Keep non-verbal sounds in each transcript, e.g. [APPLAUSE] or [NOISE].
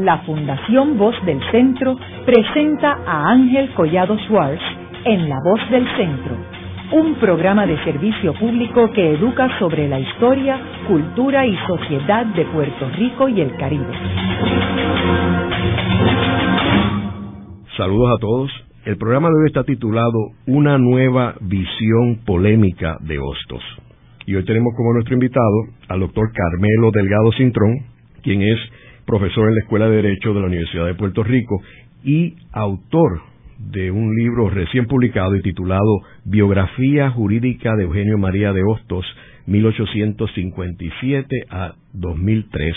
la Fundación Voz del Centro presenta a Ángel Collado Schwartz en La Voz del Centro, un programa de servicio público que educa sobre la historia, cultura y sociedad de Puerto Rico y el Caribe. Saludos a todos. El programa de hoy está titulado Una nueva visión polémica de Hostos. Y hoy tenemos como nuestro invitado al doctor Carmelo Delgado Cintrón, quien es profesor en la Escuela de Derecho de la Universidad de Puerto Rico y autor de un libro recién publicado y titulado Biografía Jurídica de Eugenio María de Hostos, 1857 a 2003,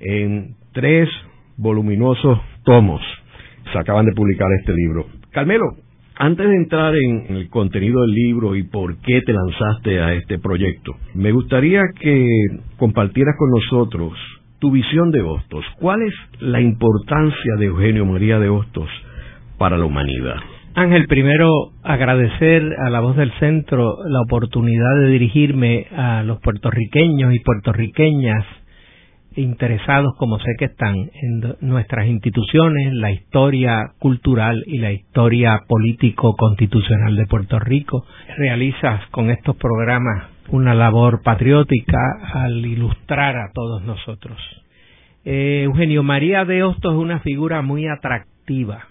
en tres voluminosos tomos. Se acaban de publicar este libro. Carmelo, antes de entrar en el contenido del libro y por qué te lanzaste a este proyecto, me gustaría que compartieras con nosotros tu visión de Hostos. ¿Cuál es la importancia de Eugenio María de Hostos para la humanidad? Ángel, primero agradecer a la voz del centro la oportunidad de dirigirme a los puertorriqueños y puertorriqueñas interesados, como sé que están, en nuestras instituciones, la historia cultural y la historia político-constitucional de Puerto Rico. Realizas con estos programas una labor patriótica al ilustrar a todos nosotros. Eh, Eugenio María de Hostos es una figura muy atractiva,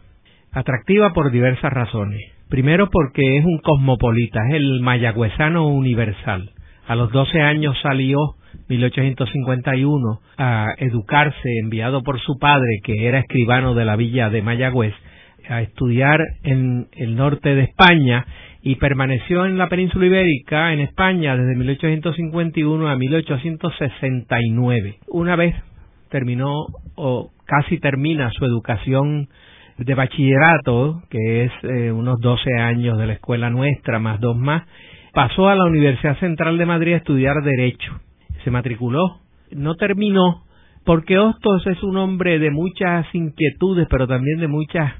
atractiva por diversas razones. Primero porque es un cosmopolita, es el mayagüezano universal. A los 12 años salió 1851 a educarse, enviado por su padre, que era escribano de la villa de Mayagüez, a estudiar en el norte de España y permaneció en la península ibérica, en España, desde 1851 a 1869. Una vez terminó o casi termina su educación de bachillerato, que es eh, unos 12 años de la escuela nuestra, más dos más, pasó a la Universidad Central de Madrid a estudiar Derecho se matriculó, no terminó, porque Hostos es un hombre de muchas inquietudes, pero también de muchas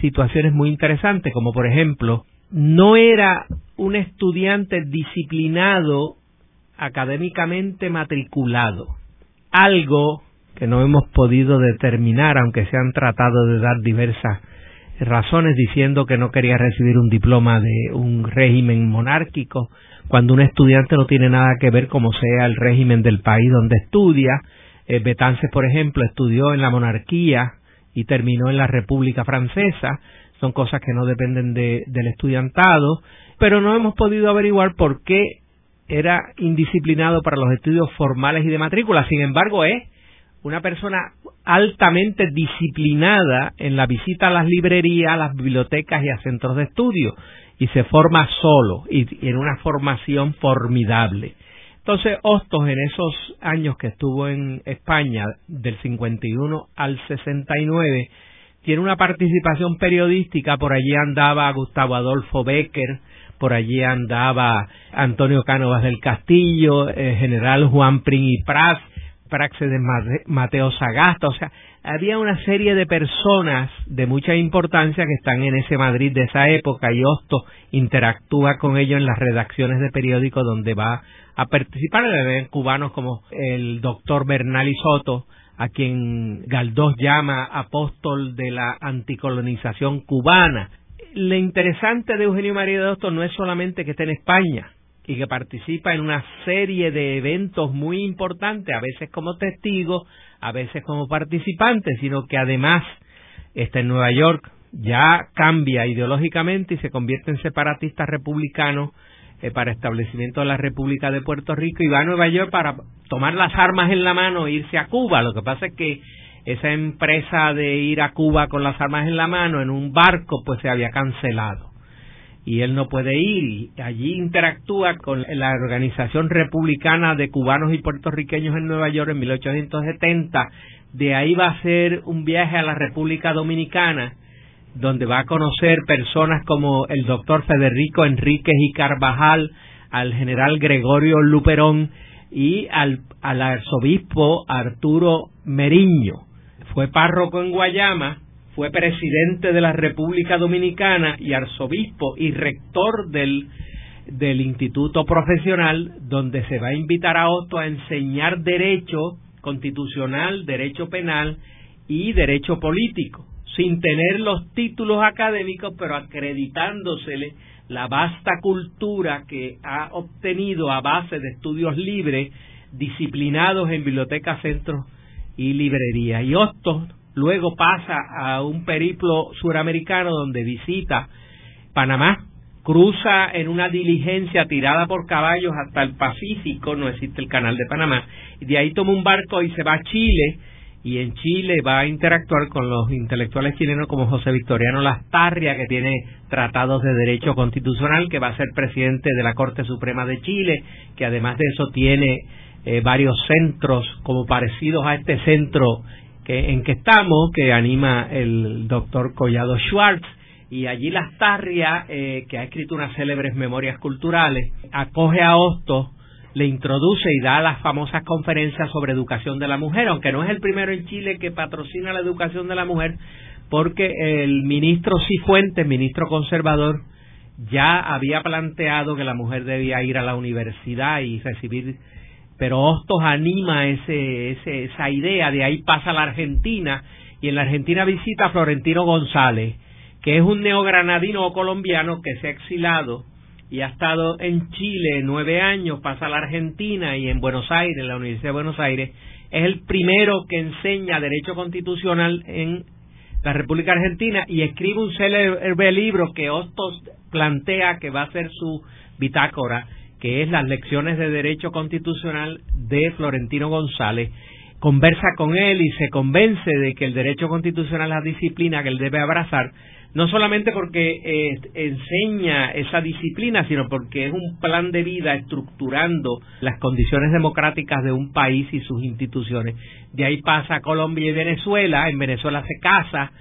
situaciones muy interesantes, como por ejemplo, no era un estudiante disciplinado académicamente matriculado, algo que no hemos podido determinar, aunque se han tratado de dar diversas razones diciendo que no quería recibir un diploma de un régimen monárquico, cuando un estudiante no tiene nada que ver como sea el régimen del país donde estudia. Eh, Betances, por ejemplo, estudió en la monarquía y terminó en la República Francesa. Son cosas que no dependen de, del estudiantado, pero no hemos podido averiguar por qué era indisciplinado para los estudios formales y de matrícula. Sin embargo, es una persona altamente disciplinada en la visita a las librerías, a las bibliotecas y a centros de estudio y se forma solo y, en una formación formidable. Entonces, Hostos en esos años que estuvo en España, del 51 al 69, tiene una participación periodística, por allí andaba Gustavo Adolfo Becker, por allí andaba Antonio Cánovas del Castillo, el general Juan Prin y Pras, Praxe de Mateo Sagasta, o sea, había una serie de personas de mucha importancia que están en ese Madrid de esa época y Hosto interactúa con ellos en las redacciones de periódicos donde va a participar. Ven cubanos como el doctor Bernal Soto, a quien Galdós llama apóstol de la anticolonización cubana. Lo interesante de Eugenio María de Hosto no es solamente que esté en España, y que participa en una serie de eventos muy importantes, a veces como testigo, a veces como participante, sino que además está en Nueva York, ya cambia ideológicamente y se convierte en separatista republicano eh, para establecimiento de la República de Puerto Rico y va a Nueva York para tomar las armas en la mano e irse a Cuba. Lo que pasa es que esa empresa de ir a Cuba con las armas en la mano en un barco pues se había cancelado y él no puede ir. Allí interactúa con la organización republicana de cubanos y puertorriqueños en Nueva York en 1870 de ahí va a hacer un viaje a la República Dominicana donde va a conocer personas como el doctor Federico Enríquez y Carvajal al general Gregorio Luperón y al, al arzobispo Arturo Meriño. Fue párroco en Guayama fue presidente de la República Dominicana y arzobispo y rector del, del Instituto Profesional, donde se va a invitar a Otto a enseñar derecho constitucional, derecho penal y derecho político, sin tener los títulos académicos, pero acreditándosele la vasta cultura que ha obtenido a base de estudios libres, disciplinados en bibliotecas, centros y librerías. Y Hostos luego pasa a un periplo suramericano donde visita Panamá, cruza en una diligencia tirada por caballos hasta el Pacífico, no existe el canal de Panamá, y de ahí toma un barco y se va a Chile, y en Chile va a interactuar con los intelectuales chilenos como José Victoriano Lastarria, que tiene tratados de derecho constitucional, que va a ser presidente de la Corte Suprema de Chile, que además de eso tiene eh, varios centros como parecidos a este centro que, en que estamos, que anima el doctor Collado Schwartz, y allí Lastarria, eh, que ha escrito unas célebres memorias culturales, acoge a Hostos, le introduce y da las famosas conferencias sobre educación de la mujer, aunque no es el primero en Chile que patrocina la educación de la mujer, porque el ministro Cifuentes, ministro conservador, ya había planteado que la mujer debía ir a la universidad y recibir, pero Hostos anima ese, ese, esa idea, de ahí pasa a la Argentina, y en la Argentina visita a Florentino González, que es un neogranadino colombiano que se ha exilado y ha estado en Chile nueve años, pasa a la Argentina y en Buenos Aires, en la Universidad de Buenos Aires, es el primero que enseña derecho constitucional en la República Argentina y escribe un célebre libro que Hostos plantea que va a ser su bitácora, que es las lecciones de derecho constitucional de Florentino González. Conversa con él y se convence de que el derecho constitucional es la disciplina que él debe abrazar, no solamente porque eh, enseña esa disciplina, sino porque es un plan de vida estructurando las condiciones democráticas de un país y sus instituciones. De ahí pasa a Colombia y Venezuela, en Venezuela se casa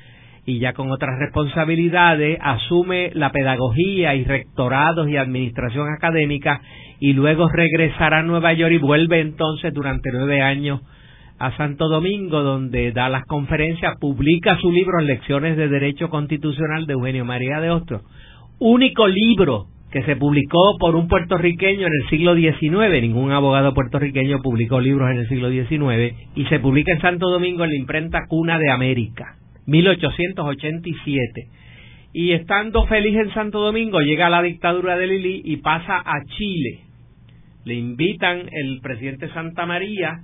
y ya con otras responsabilidades asume la pedagogía y rectorados y administración académica y luego regresará a Nueva York y vuelve entonces durante nueve años a Santo Domingo, donde da las conferencias, publica su libro Lecciones de Derecho Constitucional de Eugenio María de Ostro. Único libro que se publicó por un puertorriqueño en el siglo XIX, ningún abogado puertorriqueño publicó libros en el siglo XIX, y se publica en Santo Domingo en la imprenta Cuna de América, 1887. Y estando feliz en Santo Domingo, llega la dictadura de Lili y pasa a Chile. Le invitan el presidente Santa María,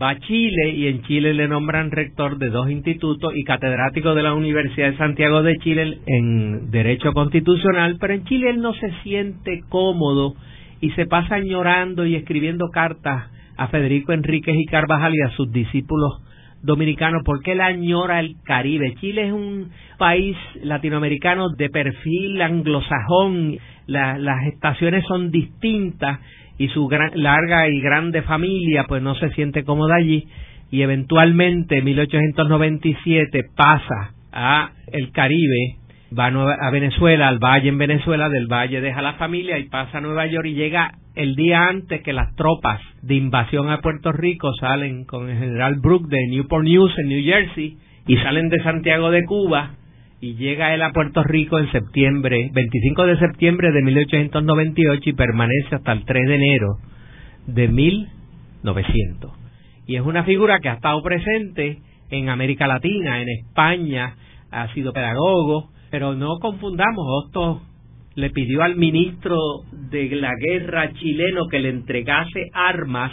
va a Chile y en Chile le nombran rector de dos institutos y catedrático de la Universidad de Santiago de Chile en Derecho Constitucional, pero en Chile él no se siente cómodo y se pasa llorando y escribiendo cartas a Federico Enríquez y Carvajal y a sus discípulos dominicanos porque él añora el Caribe. Chile es un país latinoamericano de perfil anglosajón, las estaciones son distintas y su larga y grande familia pues no se siente cómoda allí y eventualmente en 1897 pasa a el Caribe, va a, Venezuela, al valle en Venezuela, del valle deja la familia y pasa a Nueva York y llega el día antes que las tropas de invasión a Puerto Rico salen con el general Brooke de Newport News en New Jersey y salen de Santiago de Cuba y llega él a Puerto Rico en septiembre, 25 de septiembre de 1898 y permanece hasta el 3 de enero de 1900. Y es una figura que ha estado presente en América Latina, en España, ha sido pedagogo, pero no confundamos, Otto le pidió al ministro de la guerra chileno que le entregase armas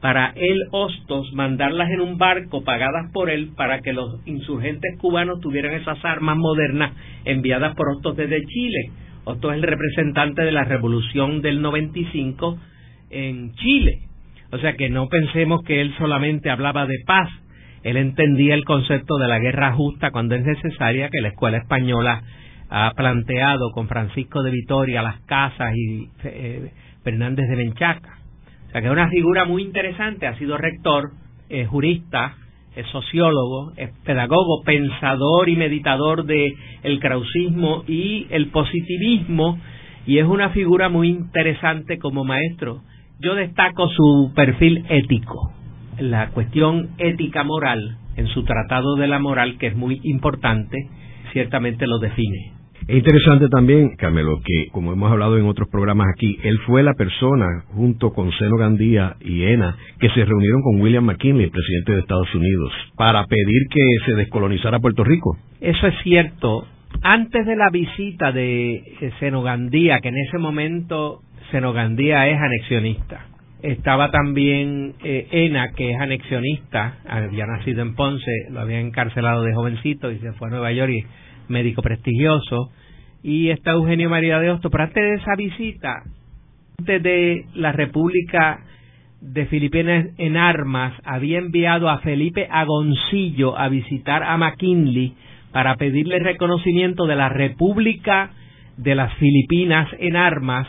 para él Hostos mandarlas en un barco pagadas por él para que los insurgentes cubanos tuvieran esas armas modernas enviadas por Hostos desde Chile. Hostos es el representante de la revolución del 95 en Chile. O sea que no pensemos que él solamente hablaba de paz, él entendía el concepto de la guerra justa cuando es necesaria, que la escuela española ha planteado con Francisco de Vitoria, Las Casas y eh, Fernández de Menchaca. O sea que es una figura muy interesante, ha sido rector, es jurista, es sociólogo, es pedagogo, pensador y meditador de el krausismo y el positivismo y es una figura muy interesante como maestro. Yo destaco su perfil ético, la cuestión ética moral en su tratado de la moral que es muy importante, ciertamente lo define. Es interesante también, Carmelo, que como hemos hablado en otros programas aquí, él fue la persona, junto con Seno Gandía y ENA, que se reunieron con William McKinley, el presidente de Estados Unidos, para pedir que se descolonizara Puerto Rico. Eso es cierto. Antes de la visita de Seno Gandía, que en ese momento Seno Gandía es anexionista, estaba también eh, ENA, que es anexionista, había nacido en Ponce, lo había encarcelado de jovencito y se fue a Nueva York y médico prestigioso. Y está Eugenio María de Hostos. Pero antes de esa visita, antes de la República de Filipinas en armas, había enviado a Felipe Agoncillo a visitar a McKinley para pedirle reconocimiento de la República de las Filipinas en armas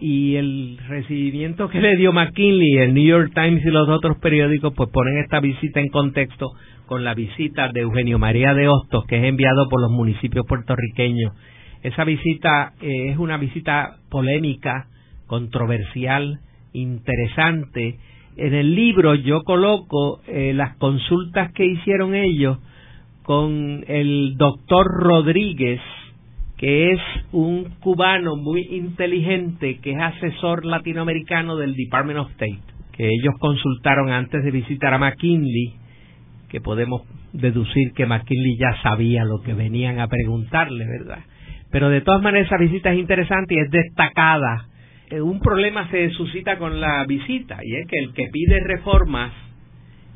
y el recibimiento que le dio McKinley, el New York Times y los otros periódicos, pues ponen esta visita en contexto con la visita de Eugenio María de Hostos, que es enviado por los municipios puertorriqueños. Esa visita eh, es una visita polémica, controversial, interesante. En el libro yo coloco eh, las consultas que hicieron ellos con el doctor Rodríguez, que es un cubano muy inteligente, que es asesor latinoamericano del Department of State, que ellos consultaron antes de visitar a McKinley, que podemos deducir que McKinley ya sabía lo que venían a preguntarle, ¿verdad? Pero de todas maneras esa visita es interesante y es destacada. Eh, un problema se suscita con la visita y es que el que pide reformas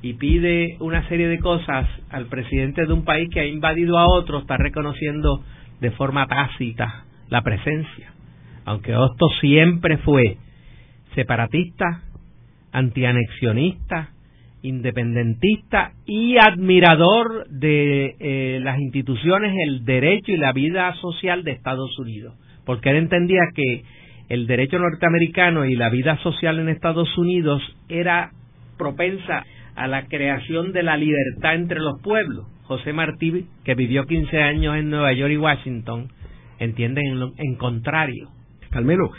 y pide una serie de cosas al presidente de un país que ha invadido a otro está reconociendo de forma tácita la presencia, aunque esto siempre fue separatista, antianexionista, independentista y admirador de eh, las instituciones, el derecho y la vida social de Estados Unidos, porque él entendía que el derecho norteamericano y la vida social en Estados Unidos era propensa a la creación de la libertad entre los pueblos. José Martí, que vivió 15 años en Nueva York y Washington, entiende en, contrario. Carmelo,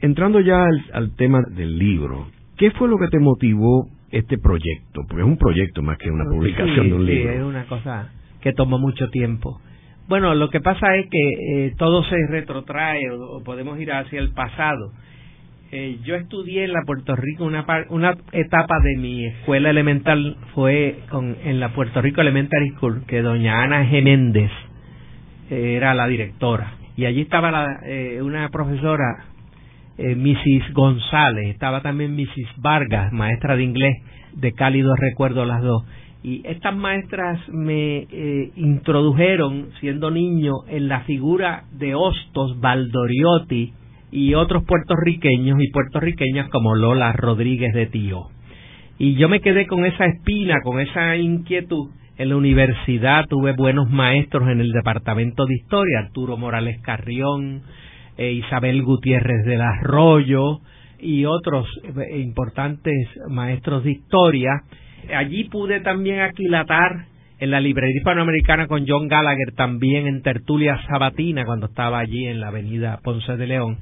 entrando ya al, tema del libro, ¿qué fue lo que te motivó este proyecto? Porque es un proyecto más que una publicación de un libro. Sí, es una cosa que tomó mucho tiempo. Bueno, lo que pasa es que eh, todo se retrotrae o podemos ir hacia el pasado. Eh, yo estudié en la Puerto Rico una, una etapa de mi escuela elemental fue con, en la Puerto Rico Elementary School que doña Ana Geméndez eh, era la directora y allí estaba la, eh, una profesora Mrs. González estaba también Mrs. Vargas maestra de inglés de cálidos recuerdos las dos y estas maestras me introdujeron siendo niño en la figura de Hostos Valdoriotti y otros puertorriqueños y puertorriqueñas como Lola Rodríguez de Tío. Y yo me quedé con esa espina, con esa inquietud. En la universidad tuve buenos maestros en el departamento de historia, Arturo Morales Carrión, eh, Isabel Gutiérrez del Arroyo y otros eh, importantes maestros de historia. Allí pude también aquilatar en la librería hispanoamericana con John Gallagher, también en tertulia sabatina cuando estaba allí en la avenida Ponce de León.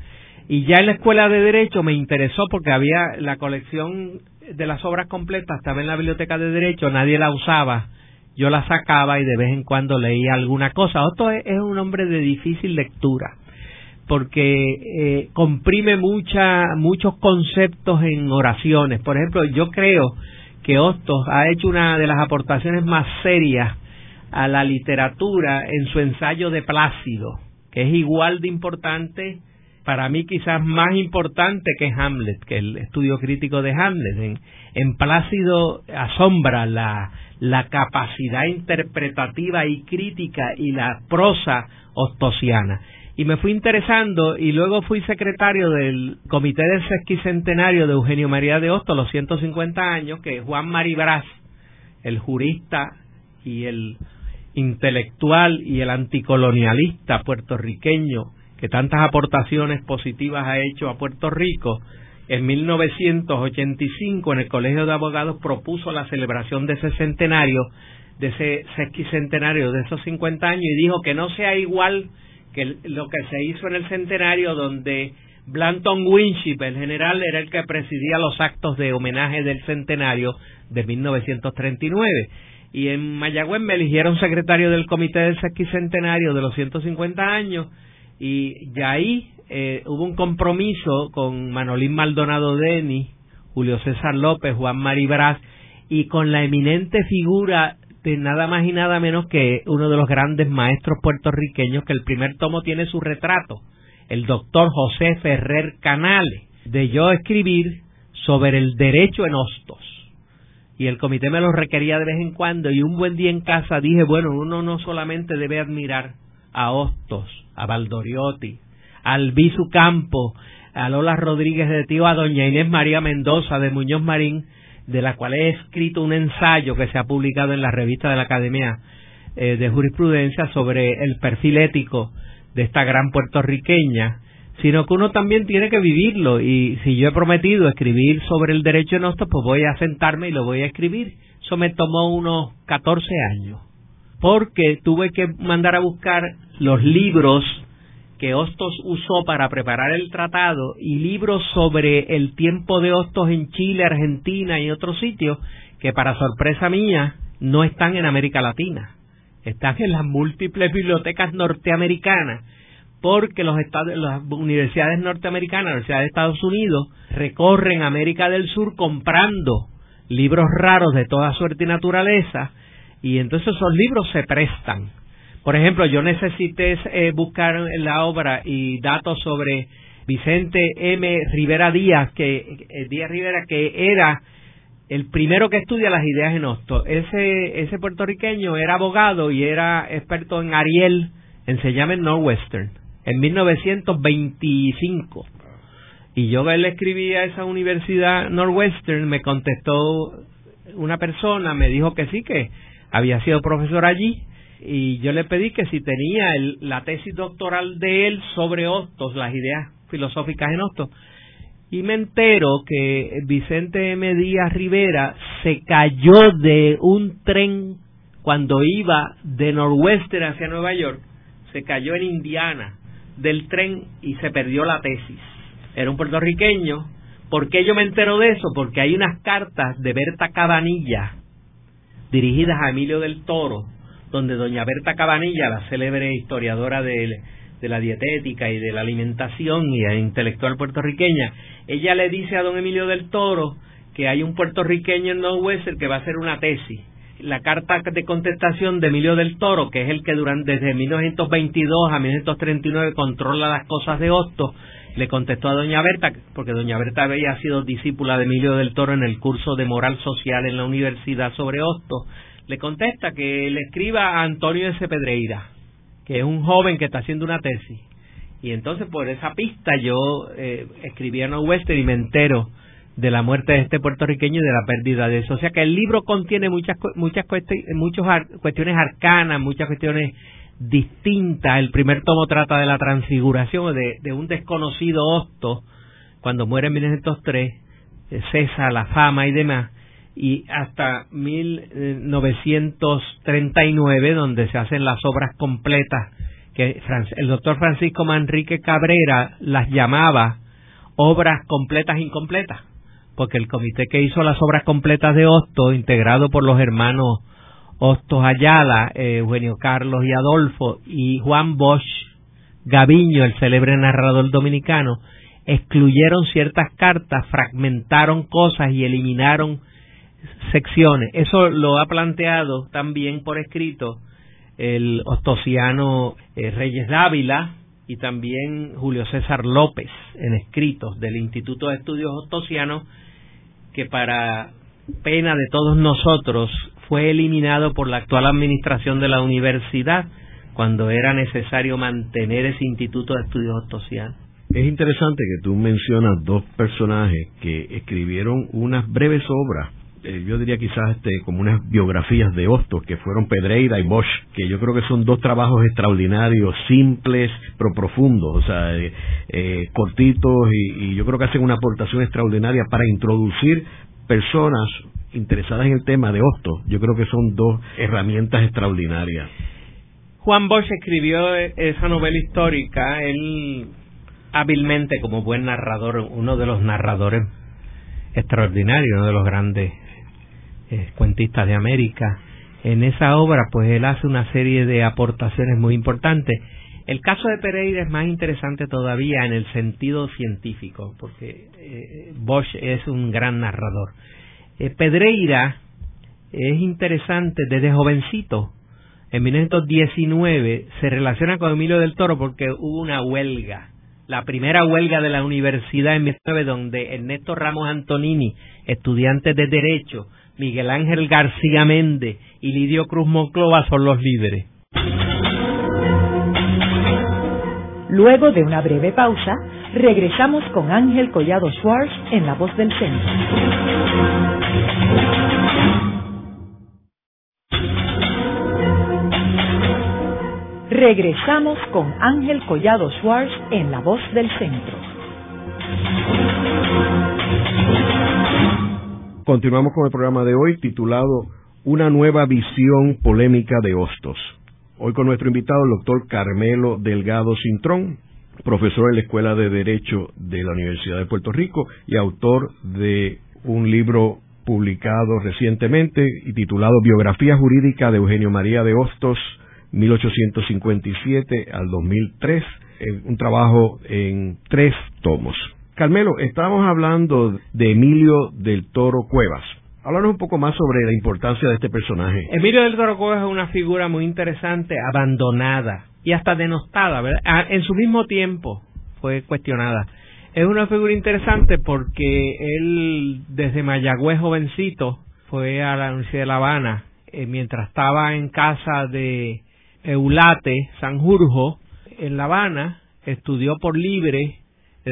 Y ya en la escuela de Derecho me interesó porque había la colección de las obras completas, estaba en la biblioteca de Derecho, nadie la usaba, yo la sacaba y de vez en cuando leía alguna cosa. Otto es, un hombre de difícil lectura porque eh, comprime mucha, muchos conceptos en oraciones. Por ejemplo, yo creo que Hostos ha hecho una de las aportaciones más serias a la literatura en su ensayo de Plácido, que es igual de importante para mí quizás más importante que Hamlet, que el estudio crítico de Hamlet. En, Plácido asombra la, la capacidad interpretativa y crítica y la prosa ostosiana. Y me fui interesando y luego fui secretario del Comité del Sesquicentenario de Eugenio María de Hostos, los 150 años, que Juan Maribras, el jurista y el intelectual y el anticolonialista puertorriqueño que tantas aportaciones positivas ha hecho a Puerto Rico, en 1985 en el Colegio de Abogados propuso la celebración de ese centenario, de ese sesquicentenario de esos 50 años y dijo que no sea igual que lo que se hizo en el centenario donde Blanton Winship, el general, era el que presidía los actos de homenaje del centenario de 1939. Y en Mayagüez me eligieron secretario del comité del sesquicentenario de los 150 años Y ya ahí eh, hubo un compromiso con Manolín Maldonado Deni, Julio César López, Juan Maribraz y con la eminente figura nada más y nada menos que uno de los grandes maestros puertorriqueños que el primer tomo tiene su retrato, el doctor José Ferrer Canales, de yo escribir sobre el derecho en hostos. Y el comité me lo requería de vez en cuando y un buen día en casa dije, bueno, uno no solamente debe admirar a Hostos, a Valdoriotti, a Albizu Campo, a Lola Rodríguez de Tío, a doña Inés María Mendoza de Muñoz Marín, de la cual he escrito un ensayo que se ha publicado en la revista de la Academia eh, de Jurisprudencia sobre el perfil ético de esta gran puertorriqueña, sino que uno también tiene que vivirlo y si yo he prometido escribir sobre el derecho en hostos, pues voy a sentarme y lo voy a escribir. Eso me tomó unos 14 años, porque tuve que mandar a buscar los libros que Hostos usó para preparar el tratado y libros sobre el tiempo de Hostos en Chile, Argentina y otros sitios que para sorpresa mía no están en América Latina, están en las múltiples bibliotecas norteamericanas porque los estados, las universidades norteamericanas, las universidades de Estados Unidos recorren América del Sur comprando libros raros de toda suerte y naturaleza y entonces esos libros se prestan por ejemplo, yo necesité eh, buscar en la obra y datos sobre Vicente M. Rivera Díaz, que eh, Díaz Rivera, que era el primero que estudia las ideas en Hosto. Ese, ese puertorriqueño era abogado y era experto en Ariel, en se llama Northwestern, en 1925. Y yo le escribí a esa universidad Northwestern, me contestó una persona, me dijo que sí, que había sido profesor allí y yo le pedí que si tenía la tesis doctoral de él sobre Hostos, las ideas filosóficas en Hostos, y me entero que Vicente M. Díaz Rivera se cayó de un tren cuando iba de Northwestern hacia Nueva York, se cayó en Indiana del tren y se perdió la tesis. Era un puertorriqueño. ¿Por qué yo me entero de eso? Porque hay unas cartas de Berta Cabanilla dirigidas a Emilio del Toro, donde doña Berta Cabanilla, la célebre historiadora de, la dietética y de la alimentación y intelectual puertorriqueña, ella le dice a don Emilio del Toro que hay un puertorriqueño en Northwestern que va a hacer una tesis. La carta de contestación de Emilio del Toro, que es el que durante desde 1922 a 1939 controla las cosas de Hostos, le contestó a doña Berta, porque doña Berta había sido discípula de Emilio del Toro en el curso de moral social en la universidad sobre Hostos, le contesta que le escriba a Antonio S. Pedreira, que es un joven que está haciendo una tesis. Y entonces por esa pista yo eh, escribí a No Western y me entero de la muerte de este puertorriqueño y de la pérdida de eso. O sea que el libro contiene muchas muchas cuestiones arcanas, muchas cuestiones distintas. El primer tomo trata de la transfiguración de, de un desconocido hosto cuando muere en 1903, eh, cesa la fama y demás y hasta 1939 donde se hacen las obras completas que el doctor Francisco Manrique Cabrera las llamaba obras completas incompletas porque el comité que hizo las obras completas de Hosto integrado por los hermanos Hostos Ayala, eh, Eugenio Carlos y Adolfo y Juan Bosch Gaviño, el célebre narrador dominicano, excluyeron ciertas cartas, fragmentaron cosas y eliminaron secciones. Eso lo ha planteado también por escrito el ostosiano eh, Reyes Dávila y también Julio César López en escritos del Instituto de Estudios Ostosianos que para pena de todos nosotros fue eliminado por la actual administración de la universidad cuando era necesario mantener ese Instituto de Estudios Ostosianos. Es interesante que tú mencionas dos personajes que escribieron unas breves obras eh, yo diría quizás este, como unas biografías de Hostos, que fueron Pedreira y Bosch, que yo creo que son dos trabajos extraordinarios, simples, pero profundos, o sea, eh, eh, cortitos, y, yo creo que hacen una aportación extraordinaria para introducir personas interesadas en el tema de Hostos. Yo creo que son dos herramientas extraordinarias. Juan Bosch escribió esa novela histórica, él hábilmente como buen narrador, uno de los narradores extraordinarios, uno de los grandes eh, cuentistas de América. En esa obra, pues él hace una serie de aportaciones muy importantes. El caso de Pereira es más interesante todavía en el sentido científico, porque eh, Bosch es un gran narrador. Eh, Pedreira es interesante desde jovencito. En 1919 se relaciona con Emilio del Toro porque hubo una huelga, la primera huelga de la universidad en 1919 donde Ernesto Ramos Antonini, estudiante de Derecho, Miguel Ángel García Méndez y Lidio Cruz Monclova son los líderes. Luego de una breve pausa, regresamos con Ángel Collado Schwartz en La Voz del Centro. Regresamos con Ángel Collado Schwartz en La Voz del Centro. Continuamos con el programa de hoy titulado Una nueva visión polémica de Hostos. Hoy con nuestro invitado, el doctor Carmelo Delgado Cintrón, profesor en la Escuela de Derecho de la Universidad de Puerto Rico y autor de un libro publicado recientemente y titulado Biografía Jurídica de Eugenio María de Hostos, 1857 al 2003, un trabajo en tres tomos. Carmelo, estábamos hablando de Emilio del Toro Cuevas. Háblanos un poco más sobre la importancia de este personaje. Emilio del Toro Cuevas es una figura muy interesante, abandonada y hasta denostada, ¿verdad? Ah, en su mismo tiempo fue cuestionada. Es una figura interesante porque él, desde Mayagüez jovencito, fue a la Universidad de La Habana, eh, mientras estaba en casa de Eulate Sanjurjo, en La Habana, estudió por libre,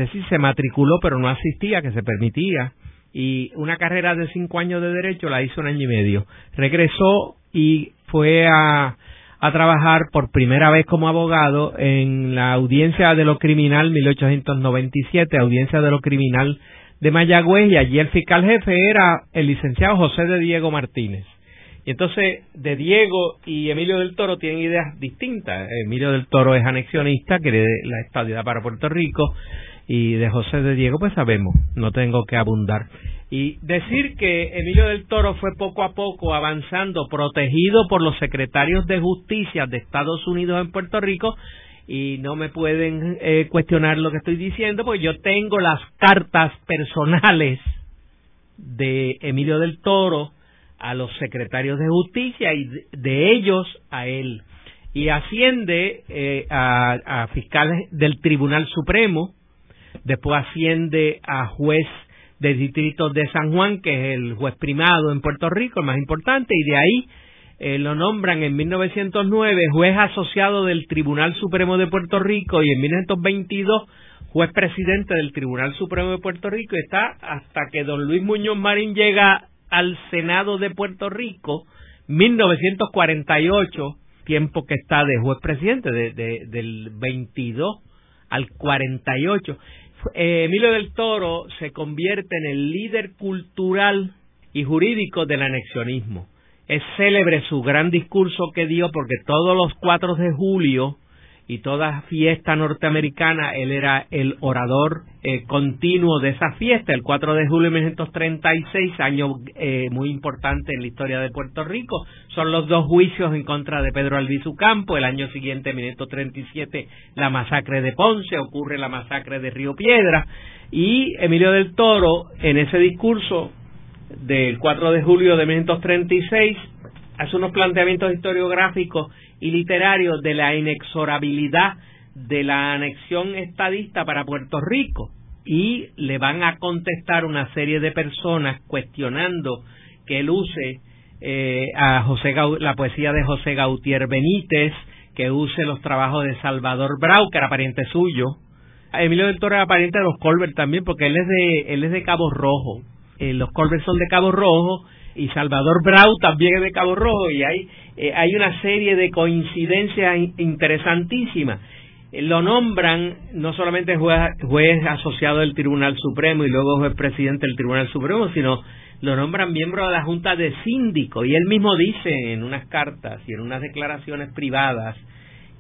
es decir, se matriculó pero no asistía, que se permitía, y una carrera de cinco años de derecho la hizo un año y medio. Regresó y fue a, a trabajar por primera vez como abogado en la audiencia de lo criminal 1897, audiencia de lo criminal de Mayagüez, y allí el fiscal jefe era el licenciado José de Diego Martínez. Y entonces, de Diego y Emilio del Toro tienen ideas distintas. Emilio del Toro es anexionista, quiere la estabilidad para Puerto Rico y de José de Diego pues sabemos, no tengo que abundar. Y decir que Emilio del Toro fue poco a poco avanzando, protegido por los secretarios de justicia de Estados Unidos en Puerto Rico, y no me pueden eh, cuestionar lo que estoy diciendo, porque yo tengo las cartas personales de Emilio del Toro a los secretarios de justicia y de ellos a él. Y asciende eh, a, a fiscales del Tribunal Supremo, después asciende a juez del distrito de San Juan, que es el juez primado en Puerto Rico, el más importante, y de ahí eh, lo nombran en 1909 juez asociado del Tribunal Supremo de Puerto Rico y en 1922 juez presidente del Tribunal Supremo de Puerto Rico y está hasta que don Luis Muñoz Marín llega al Senado de Puerto Rico, 1948, tiempo que está de juez presidente, de, del 22 al 48. Eh, Emilio del Toro se convierte en el líder cultural y jurídico del anexionismo. Es célebre su gran discurso que dio porque todos los 4 de julio y toda fiesta norteamericana, él era el orador eh, continuo de esa fiesta, el 4 de julio de 1936, año eh, muy importante en la historia de Puerto Rico. Son los dos juicios en contra de Pedro Albizu Campo, el año siguiente, 1937, la masacre de Ponce, ocurre la masacre de Río Piedra, y Emilio del Toro, en ese discurso del 4 de julio de 1936, hace unos planteamientos historiográficos y literarios de la inexorabilidad de la anexión estadista para Puerto Rico y le van a contestar una serie de personas cuestionando que él use eh, a José la poesía de José Gautier Benítez, que use los trabajos de Salvador Brau, que era pariente suyo. Emilio del Toro era pariente de los Colbert también, porque él es de, él es de Cabo Rojo. Eh, los Colbert son de Cabo Rojo y Salvador Brau también es de Cabo Rojo y hay, eh, hay una serie de coincidencias interesantísimas. Eh, lo nombran no solamente juez, asociado del Tribunal Supremo y luego juez presidente del Tribunal Supremo, sino lo nombran miembro de la Junta de Síndico y él mismo dice en unas cartas y en unas declaraciones privadas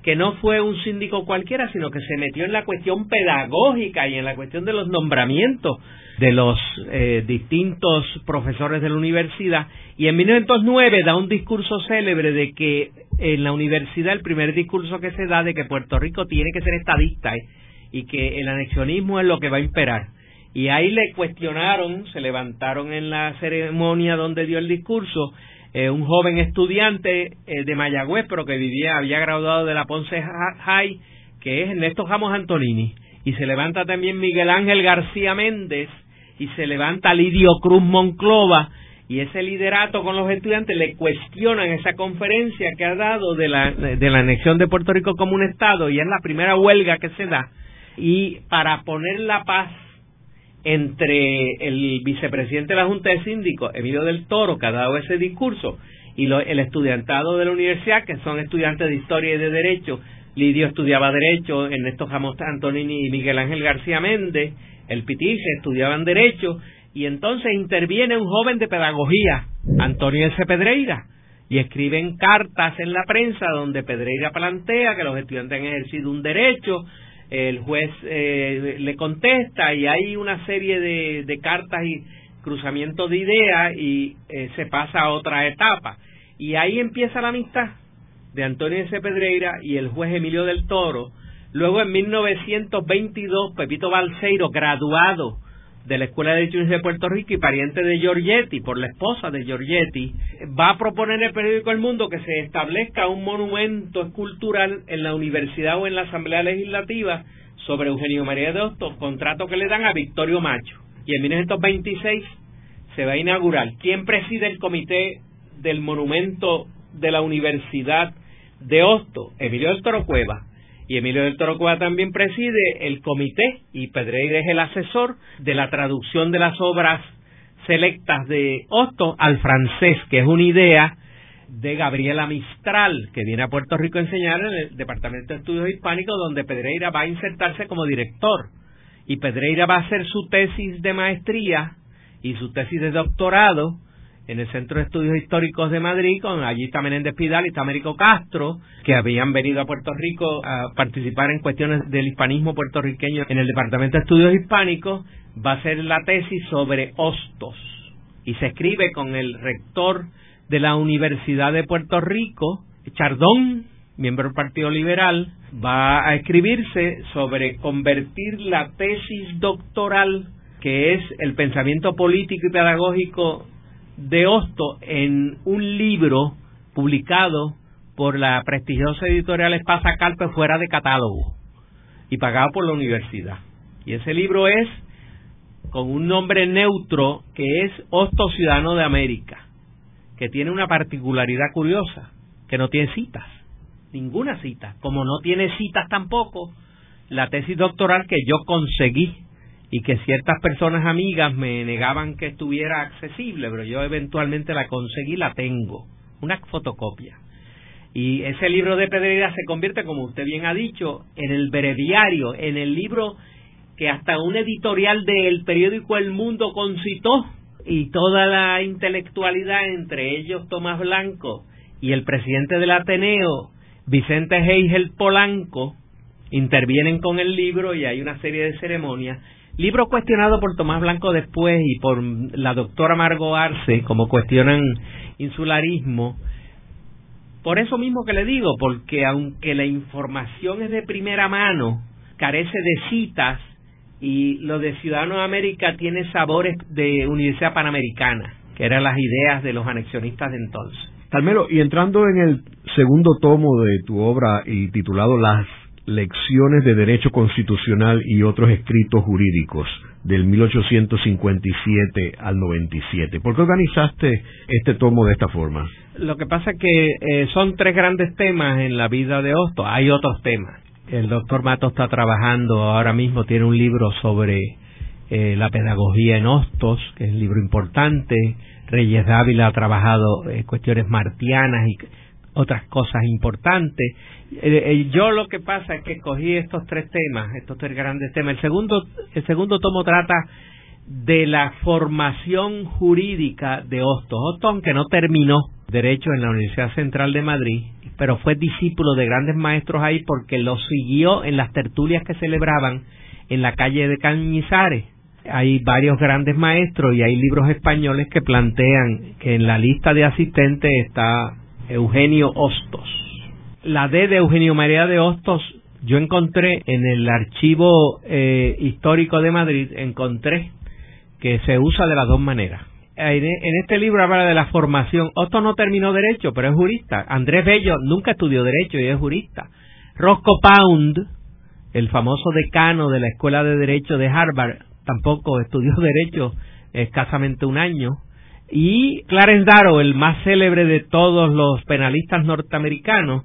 que no fue un síndico cualquiera, sino que se metió en la cuestión pedagógica y en la cuestión de los nombramientos de los eh, distintos profesores de la universidad. Y en 1909 da un discurso célebre de que en la universidad el primer discurso que se da de que Puerto Rico tiene que ser estadista eh, y que el anexionismo es lo que va a imperar. Y ahí le cuestionaron, se levantaron en la ceremonia donde dio el discurso eh, un joven estudiante eh, de Mayagüez, pero que vivía, había graduado de la Ponce High, que es Ernesto Ramos Antonini, y se levanta también Miguel Ángel García Méndez, y se levanta Lidio Cruz Monclova, y ese liderato con los estudiantes le cuestionan esa conferencia que ha dado de la, de la anexión de Puerto Rico como un Estado, y es la primera huelga que se da, y para poner la paz entre el vicepresidente de la Junta de Síndicos, Emilio del Toro, que ha dado ese discurso, y el estudiantado de la universidad, que son estudiantes de Historia y de Derecho, Lidio estudiaba Derecho, Ernesto Ramos Antonini y Miguel Ángel García Méndez, el Pitiche estudiaban Derecho, y entonces interviene un joven de Pedagogía, Antonio S. Pedreira, y escriben cartas en la prensa donde Pedreira plantea que los estudiantes han ejercido un derecho, el juez eh, le contesta y hay una serie de, cartas y cruzamientos de ideas y eh, se pasa a otra etapa. Y ahí empieza la amistad de Antonio S. Pedreira y el juez Emilio del Toro. Luego en 1922, Pepito Balseiro, graduado de la Escuela de Derecho de Puerto Rico y pariente de Giorgetti, por la esposa de Giorgetti, va a proponer el periódico El Mundo que se establezca un monumento escultural en la universidad o en la Asamblea Legislativa sobre Eugenio María de Hostos, contrato que le dan a Victorio Macho. Y en 1926 se va a inaugurar. ¿Quién preside el comité del monumento de la Universidad de Hostos? Emilio Toro Cueva y Emilio del Toro Cueva también preside el comité y Pedreira es el asesor de la traducción de las obras selectas de Otto al francés, que es una idea de Gabriela Mistral, que viene a Puerto Rico a enseñar en el Departamento de Estudios Hispánicos, donde Pedreira va a insertarse como director. Y Pedreira va a hacer su tesis de maestría y su tesis de doctorado en el Centro de Estudios Históricos de Madrid, con allí está Menéndez Pidal y está Américo Castro, que habían venido a Puerto Rico a participar en cuestiones del hispanismo puertorriqueño en el Departamento de Estudios Hispánicos, va a ser la tesis sobre hostos. Y se escribe con el rector de la Universidad de Puerto Rico, Chardón, miembro del Partido Liberal, va a escribirse sobre convertir la tesis doctoral, que es el pensamiento político y pedagógico de Hosto en un libro publicado por la prestigiosa editorial Espasa Calpe fuera de catálogo y pagado por la universidad. Y ese libro es con un nombre neutro que es Hosto Ciudadano de América, que tiene una particularidad curiosa, que no tiene citas, ninguna cita, como no tiene citas tampoco la tesis doctoral que yo conseguí y que ciertas personas amigas me negaban que estuviera accesible, pero yo eventualmente la conseguí, la tengo, una fotocopia. Y ese libro de Pedreira se convierte, como usted bien ha dicho, en el breviario, en el libro que hasta un editorial del periódico El Mundo concitó y toda la intelectualidad, entre ellos Tomás Blanco y el presidente del Ateneo, Vicente Heigel Polanco, intervienen con el libro y hay una serie de ceremonias Libro cuestionado por Tomás Blanco después y por la doctora Margot Arce, como cuestionan insularismo. Por eso mismo que le digo, porque aunque la información es de primera mano, carece de citas y lo de Ciudadanos de América tiene sabores de Universidad Panamericana, que eran las ideas de los anexionistas de entonces. Carmelo, y entrando en el segundo tomo de tu obra y titulado Las Lecciones de Derecho Constitucional y otros escritos jurídicos del 1857 al 97. ¿Por qué organizaste este tomo de esta forma? Lo que pasa es que eh, son tres grandes temas en la vida de Hostos. Hay otros temas. El doctor Mato está trabajando ahora mismo, tiene un libro sobre eh, la pedagogía en Hostos, que es un libro importante. Reyes Dávila ha trabajado eh, cuestiones martianas y otras cosas importantes. Eh, eh, yo lo que pasa es que cogí estos tres temas, estos tres grandes temas. El segundo, el segundo tomo trata de la formación jurídica de Hostos. Hostos, aunque no terminó Derecho en la Universidad Central de Madrid, pero fue discípulo de grandes maestros ahí porque lo siguió en las tertulias que celebraban en la calle de Cañizares. Hay varios grandes maestros y hay libros españoles que plantean que en la lista de asistentes está Eugenio Hostos. La D de Eugenio María de Hostos yo encontré en el archivo eh, histórico de Madrid, encontré que se usa de las dos maneras. En este libro habla de la formación. Hostos no terminó derecho, pero es jurista. Andrés Bello nunca estudió derecho y es jurista. Roscoe Pound, el famoso decano de la Escuela de Derecho de Harvard, tampoco estudió [LAUGHS] derecho escasamente un año. Y Clarence Darrow, el más célebre de todos los penalistas norteamericanos,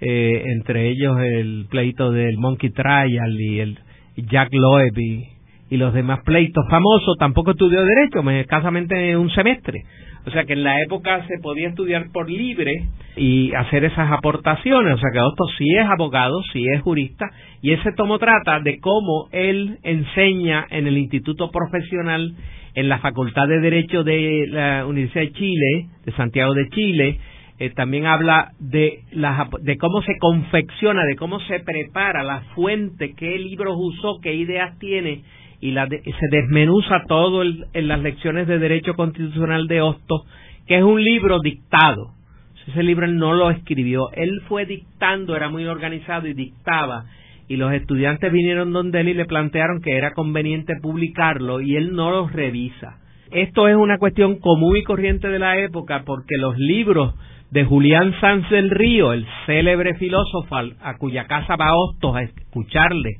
eh, entre ellos el pleito del Monkey Trial y el Jack Loeb y, los demás pleitos famosos, tampoco estudió Derecho, escasamente un semestre. O sea que en la época se podía estudiar por libre y hacer esas aportaciones. O sea que esto sí es abogado, sí es jurista, y ese tomo trata de cómo él enseña en el Instituto Profesional, en la Facultad de Derecho de la Universidad de Chile, de Santiago de Chile, eh, también habla de, de cómo se confecciona, de cómo se prepara la fuente, qué libros usó, qué ideas tiene, y la se desmenuza todo en las lecciones de Derecho Constitucional de Hostos, que es un libro dictado. Ese libro él no lo escribió, él fue dictando, era muy organizado y dictaba, y los estudiantes vinieron donde él y le plantearon que era conveniente publicarlo, y él no los revisa. Esto es una cuestión común y corriente de la época porque los libros de Julián Sanz del Río, el célebre filósofo a cuya casa va Hostos a escucharle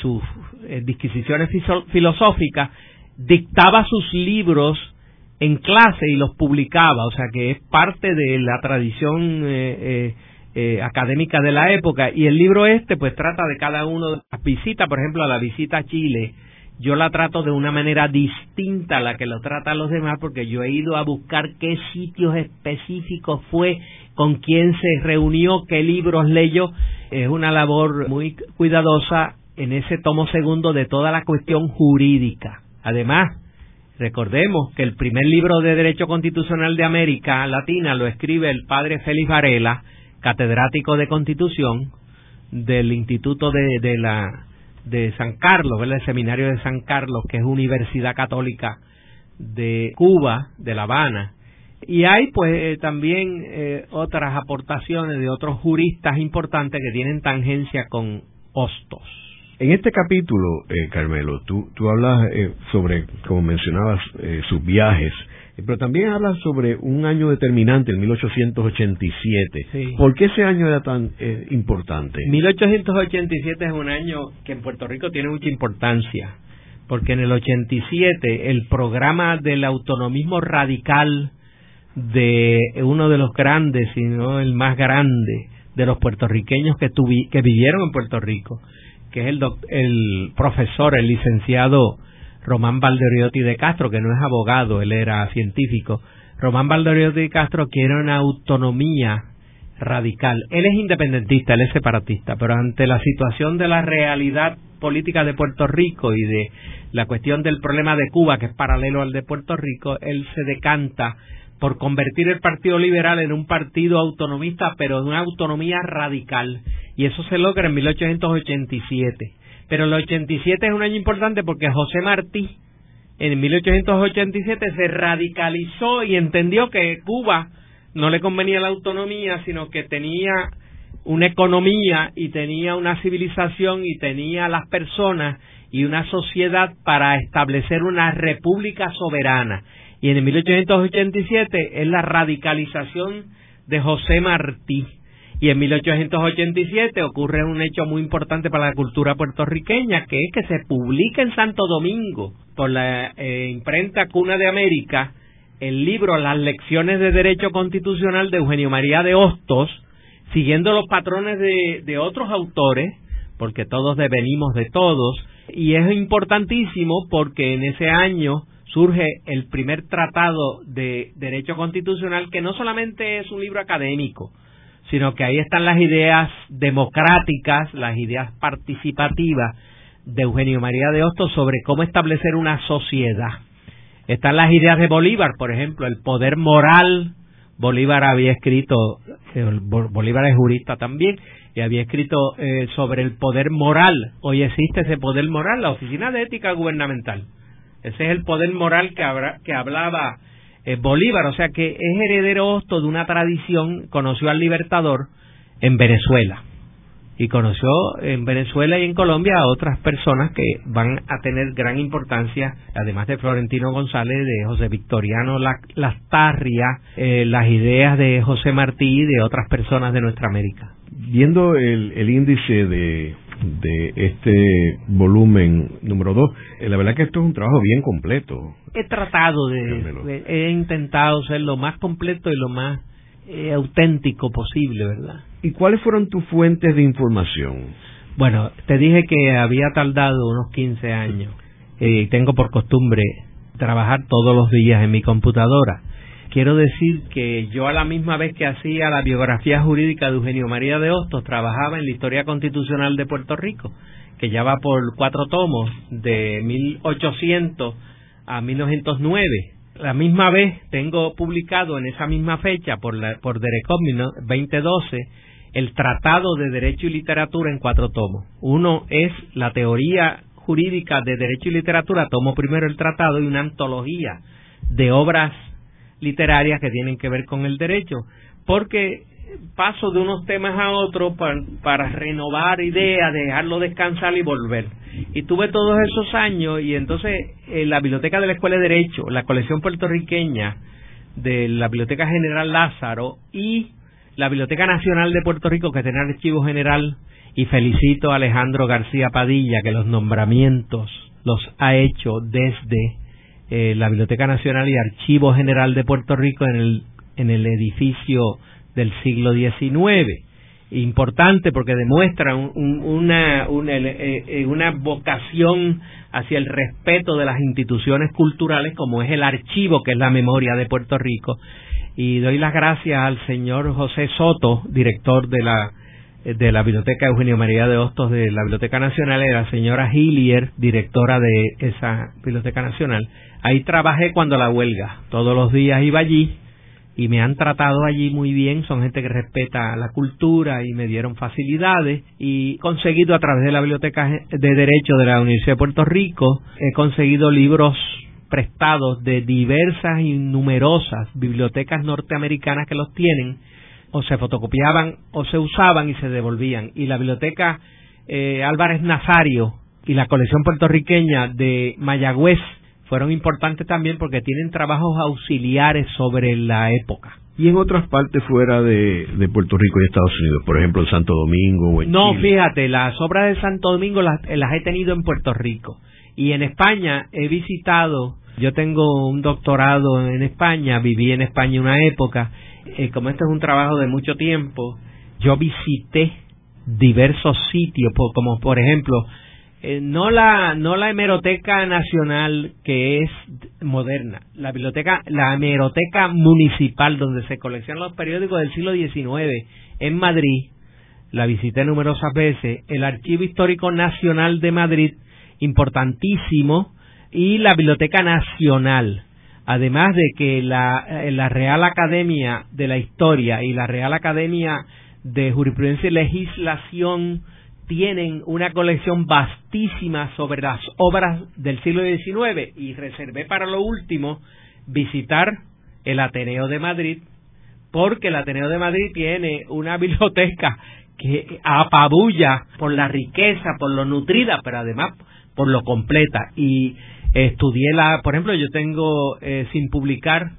sus eh, disquisiciones filosóficas, dictaba sus libros en clase y los publicaba, o sea que es parte de la tradición eh, eh, académica de la época. Y el libro este pues trata de cada uno de las visitas, por ejemplo, a la visita a Chile, yo la trato de una manera distinta a la que lo tratan los demás porque yo he ido a buscar qué sitios específicos fue, con quién se reunió, qué libros leyó. Es una labor muy cuidadosa en ese tomo segundo de toda la cuestión jurídica. Además, recordemos que el primer libro de Derecho Constitucional de América Latina lo escribe el padre Félix Varela, catedrático de Constitución del Instituto de, de la de San Carlos, el seminario de San Carlos, que es Universidad Católica de Cuba, de La Habana. Y hay pues eh, también eh, otras aportaciones de otros juristas importantes que tienen tangencia con Hostos. En este capítulo, eh, Carmelo, tú, tú hablas sobre, como mencionabas, sus viajes pero también habla sobre un año determinante, el 1887. ¿Por qué ese año era tan eh, importante? 1887 es un año que en Puerto Rico tiene mucha importancia, porque en el 87 el programa del autonomismo radical de uno de los grandes, si no el más grande, de los puertorriqueños que, que vivieron en Puerto Rico, que es el, el profesor, el licenciado Román Valderiotti de Castro, que no es abogado, él era científico. Román Valderiotti de Castro quiere una autonomía radical. Él es independentista, él es separatista, pero ante la situación de la realidad política de Puerto Rico y de la cuestión del problema de Cuba, que es paralelo al de Puerto Rico, él se decanta por convertir el Partido Liberal en un partido autonomista, pero de una autonomía radical. Y eso se logra en 1887. Pero el 87 es un año importante porque José Martí en 1887 se radicalizó y entendió que Cuba no le convenía la autonomía, sino que tenía una economía y tenía una civilización y tenía las personas y una sociedad para establecer una república soberana. Y en 1887 es la radicalización de José Martí y en 1887 ocurre un hecho muy importante para la cultura puertorriqueña, que es que se publica en Santo Domingo por la eh, imprenta Cuna de América el libro Las lecciones de Derecho Constitucional de Eugenio María de Hostos, siguiendo los patrones de, de otros autores, porque todos devenimos de todos, y es importantísimo porque en ese año surge el primer tratado de derecho constitucional que no solamente es un libro académico, sino que ahí están las ideas democráticas, las ideas participativas de Eugenio María de Hostos sobre cómo establecer una sociedad. Están las ideas de Bolívar, por ejemplo, el poder moral Bolívar había escrito, eh, Bolívar es jurista también, y había escrito eh, sobre el poder moral. Hoy existe ese poder moral, la Oficina de Ética Gubernamental. Ese es el poder moral que, que hablaba eh, Bolívar, o sea que es heredero hosto de una tradición, conoció al libertador en Venezuela y conoció en Venezuela y en Colombia a otras personas que van a tener gran importancia, además de Florentino González, de José Victoriano Lastarria, eh, las ideas de José Martí y de otras personas de nuestra América. Viendo el, índice de, de este volumen número 2, eh, la verdad que esto es un trabajo bien completo. He tratado de, he intentado ser lo más completo y lo más eh, auténtico posible, ¿verdad? ¿Y cuáles fueron tus fuentes de información? Bueno, te dije que había tardado unos 15 años y tengo por costumbre trabajar todos los días en mi computadora. Quiero decir que yo a la misma vez que hacía la biografía jurídica de Eugenio María de Hostos, trabajaba en la historia constitucional de Puerto Rico, que ya va por cuatro tomos, de 1800 a 1909 la misma vez tengo publicado en esa misma fecha por, la, por 2012 el Tratado de Derecho y Literatura en cuatro tomos. Uno es la teoría jurídica de Derecho y Literatura, tomo primero el tratado y una antología de obras literarias que tienen que ver con el derecho, porque paso de unos temas a otros para, renovar ideas, dejarlo descansar y volver. Y tuve todos esos años y entonces en la biblioteca de la Escuela de Derecho, la colección puertorriqueña de la Biblioteca General Lázaro y la Biblioteca Nacional de Puerto Rico que tiene archivo general y felicito a Alejandro García Padilla que los nombramientos los ha hecho desde eh, la Biblioteca Nacional y Archivo General de Puerto Rico en el, en el edificio del siglo XIX. Importante porque demuestra una, eh, eh, una, vocación hacia el respeto de las instituciones culturales como es el archivo, que es la memoria de Puerto Rico. Y doy las gracias al señor José Soto, director de la de la Biblioteca Eugenio María de Hostos de la Biblioteca Nacional y la señora Hillier, directora de esa Biblioteca Nacional. Ahí trabajé cuando la huelga. Todos los días iba allí y me han tratado allí muy bien, son gente que respeta la cultura y me dieron facilidades y conseguido a través de la Biblioteca de Derecho de la Universidad de Puerto Rico, he conseguido libros prestados de diversas y numerosas bibliotecas norteamericanas que los tienen, o se fotocopiaban o se usaban y se devolvían. Y la biblioteca eh, Álvarez Nazario y la colección puertorriqueña de Mayagüez fueron importantes también porque tienen trabajos auxiliares sobre la época. ¿Y en otras partes fuera de, Puerto Rico y Estados Unidos? Por ejemplo, en Santo Domingo o en No, fíjate, las obras de Santo Domingo las, he tenido en Puerto Rico. Y en España he visitado, yo tengo un doctorado en España, viví en España una época. Eh, como este es un trabajo de mucho tiempo, yo visité diversos sitios, como por ejemplo eh, no la no la hemeroteca nacional que es moderna. La biblioteca la hemeroteca municipal donde se coleccionan los periódicos del siglo XIX en Madrid la visité numerosas veces el archivo histórico nacional de Madrid importantísimo y la biblioteca nacional. Además de que la, eh, la Real Academia de la Historia y la Real Academia de Jurisprudencia y Legislación tienen una colección vastísima sobre las obras del siglo XIX y reservé para lo último visitar el Ateneo de Madrid porque el Ateneo de Madrid tiene una [LAUGHS] biblioteca que apabulla por la riqueza, por lo nutrida, pero además por lo completa. Y estudié la, por ejemplo, yo tengo eh, sin publicar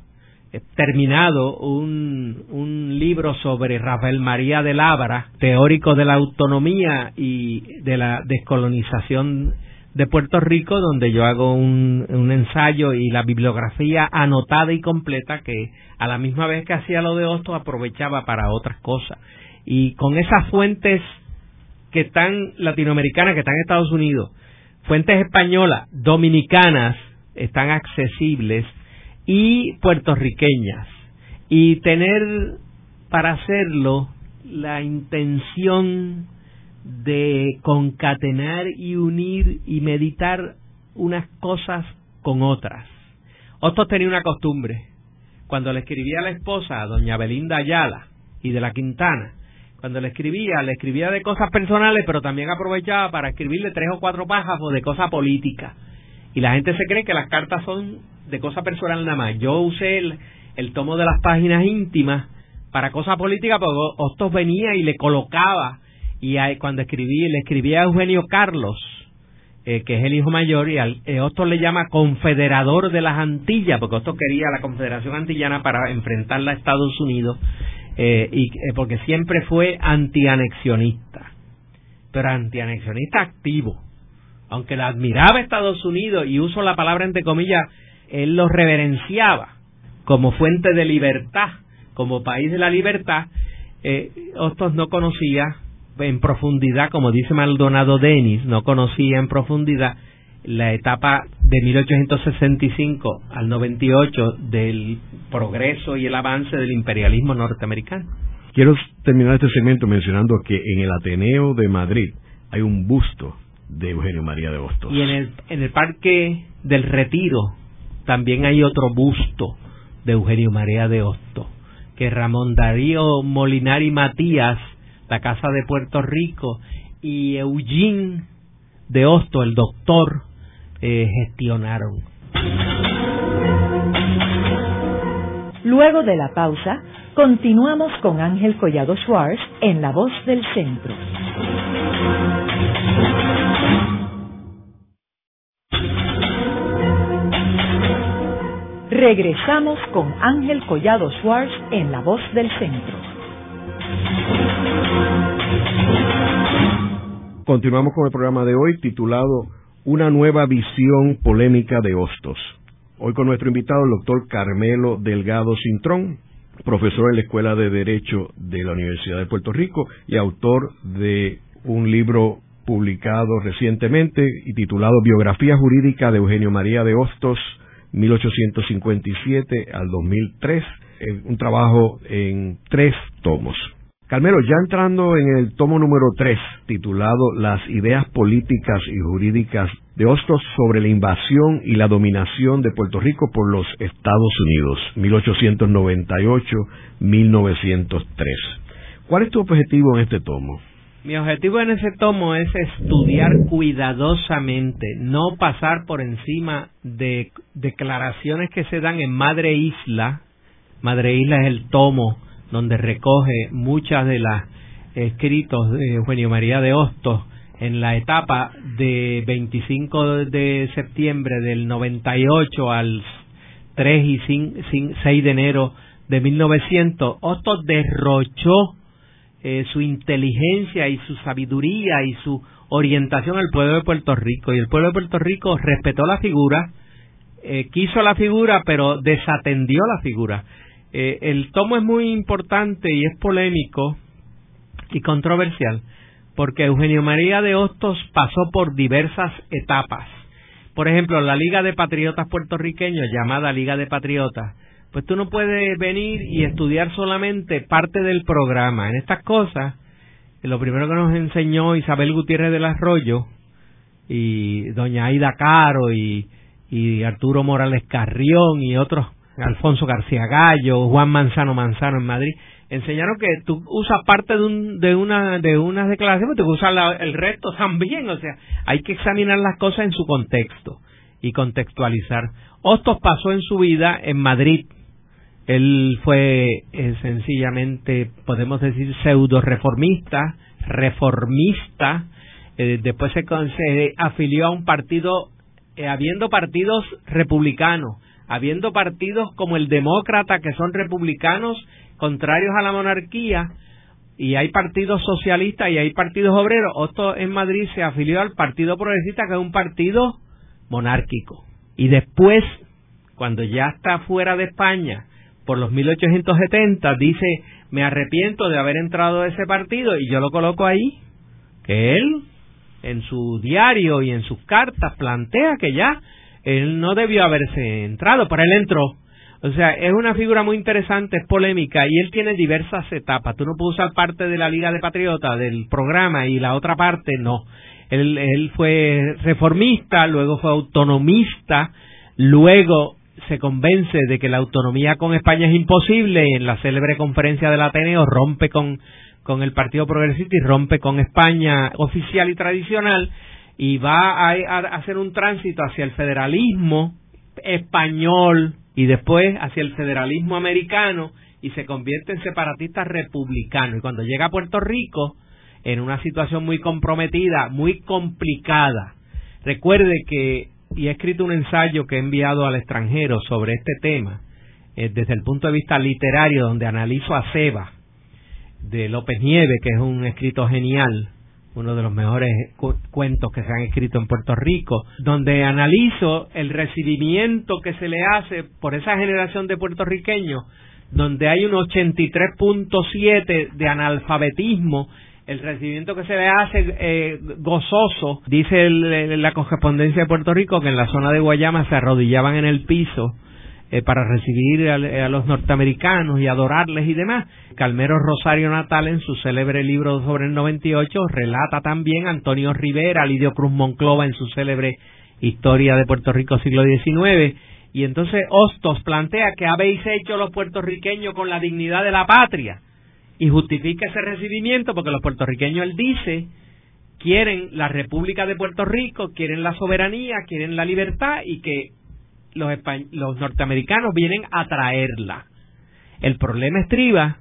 terminado un, un libro sobre Rafael María de Labra, teórico de la autonomía y de la descolonización de Puerto Rico, donde yo hago un, un ensayo y la bibliografía anotada y completa que a la misma vez que hacía lo de Hostos aprovechaba para otras cosas. Y con esas fuentes que están latinoamericanas, que están en Estados Unidos, fuentes españolas, dominicanas, están accesibles y puertorriqueñas y tener para hacerlo la intención de concatenar y unir y meditar unas cosas con otras. Otros tenían una costumbre. cuando le escribía a la esposa, a doña Belinda Ayala y de la Quintana, cuando le escribía, le escribía de cosas personales, pero también aprovechaba para escribirle tres o cuatro o de cosas políticas. Y la gente se cree que las cartas son de cosas personales nada más. Yo usé el, el tomo de las páginas íntimas para cosas políticas, porque Hostos venía y le colocaba, y cuando escribí, le escribía a Eugenio Carlos, eh, que es el hijo mayor, y al, eh, le llama confederador de las Antillas, porque Hostos quería la Confederación Antillana para enfrentarla a Estados Unidos, eh, y eh, porque siempre fue antianexionista, pero antianexionista activo. Aunque la admiraba Estados Unidos, y uso la palabra entre comillas, él lo reverenciaba como fuente de libertad, como país de la libertad, eh, Hostos no conocía en profundidad, como dice Maldonado Denis, no conocía en profundidad la etapa de 1865 al 98 del progreso y el avance del imperialismo norteamericano. Quiero terminar este segmento mencionando que en el Ateneo de Madrid hay un busto de Eugenio María de Hostos. Y en el, en el Parque del Retiro también hay otro busto de Eugenio María de Hostos, que Ramón Darío Molinari Matías, la Casa de Puerto Rico, y Eugene de Hostos, el doctor, eh, gestionaron. Luego de la pausa, continuamos con Ángel Collado Schwartz en La Voz del Centro. Regresamos con Ángel Collado Schwartz en La Voz del Centro. Continuamos con el programa de hoy titulado Una nueva visión polémica de Hostos. Hoy con nuestro invitado, el doctor Carmelo Delgado Cintrón, profesor en la Escuela de Derecho de la Universidad de Puerto Rico y autor de un libro publicado recientemente y titulado Biografía Jurídica de Eugenio María de Hostos, 1857 al 2003, un trabajo en tres tomos. Carmelo, ya entrando en el tomo número 3, titulado Las ideas políticas y jurídicas de Hostos sobre la invasión y la dominación de Puerto Rico por los Estados Unidos, 1898-1903. ¿Cuál es tu objetivo en este tomo? Mi objetivo en ese tomo es estudiar cuidadosamente, no pasar por encima de declaraciones que se dan en Madre Isla. Madre Isla es el tomo donde recoge muchas de las escritos de Eugenio María de Hostos en la etapa de 25 de septiembre del 98 al 3 y 6 de enero de 1900, Hostos derrochó eh, su inteligencia y su sabiduría y su orientación al pueblo de Puerto Rico. Y el pueblo de Puerto Rico respetó la figura, eh, quiso la figura, pero desatendió la figura. Eh, el tomo es muy importante y es polémico y controversial porque Eugenio María de Hostos pasó por diversas etapas. Por ejemplo, la Liga de Patriotas puertorriqueños, llamada Liga de Patriotas, pues tú no puedes venir y estudiar solamente parte del programa. En estas cosas, lo primero que nos enseñó Isabel Gutiérrez del Arroyo y doña Aida Caro y, Arturo Morales Carrión y otros Alfonso García Gallo, Juan Manzano Manzano en Madrid, enseñaron que tú usas parte de, un, de una de unas declaraciones, tú usas el resto también, o sea, hay que examinar las cosas en su contexto y contextualizar. Hostos pasó en su vida en Madrid. Él fue eh, sencillamente, podemos decir, pseudo reformista, reformista. Eh, después se, afilió a un partido, eh, habiendo partidos republicanos habiendo partidos como el demócrata que son republicanos contrarios a la monarquía y hay partidos socialistas y hay partidos obreros, Otto en Madrid se afilió al Partido Progresista que es un partido monárquico. Y después, cuando ya está fuera de España, por los 1870, dice, me arrepiento de haber entrado a ese partido y yo lo coloco ahí, que él en su diario y en sus cartas plantea que ya él no debió haberse entrado, pero él entró. O sea, es una figura muy interesante, es polémica y él tiene diversas etapas. Tú no puedes usar parte de la Liga de Patriotas del programa y la otra parte no. Él, él fue reformista, luego fue autonomista, luego se convence de que la autonomía con España es imposible en la célebre conferencia del Ateneo rompe con, con el Partido Progresista y rompe con España oficial y tradicional y va a, hacer un tránsito hacia el federalismo español y después hacia el federalismo americano y se convierte en separatista republicano. Y cuando llega a Puerto Rico, en una situación muy comprometida, muy complicada. Recuerde que, y he escrito un ensayo que he enviado al extranjero sobre este tema, eh, desde el punto de vista literario, donde analizo a Seba, de López Nieve, que es un escrito genial, uno de los mejores cuentos que se han escrito en Puerto Rico, donde analizo el recibimiento que se le hace por esa generación de puertorriqueños, donde hay un 83.7 de analfabetismo el recibimiento que se le hace eh, gozoso, dice la correspondencia de Puerto Rico que en la zona de Guayama se arrodillaban en el piso eh, para recibir a, los norteamericanos y adorarles y demás. Calmero Rosario Natal en su célebre libro sobre el 98 relata también Antonio Rivera, Lidio Cruz Monclova en su célebre Historia de Puerto Rico siglo XIX. Y entonces Hostos plantea que habéis hecho los puertorriqueños con la dignidad de la patria y justifica ese recibimiento porque los puertorriqueños, él dice, quieren la República de Puerto Rico, quieren la soberanía, quieren la libertad y que los, los norteamericanos vienen a traerla. El problema estriba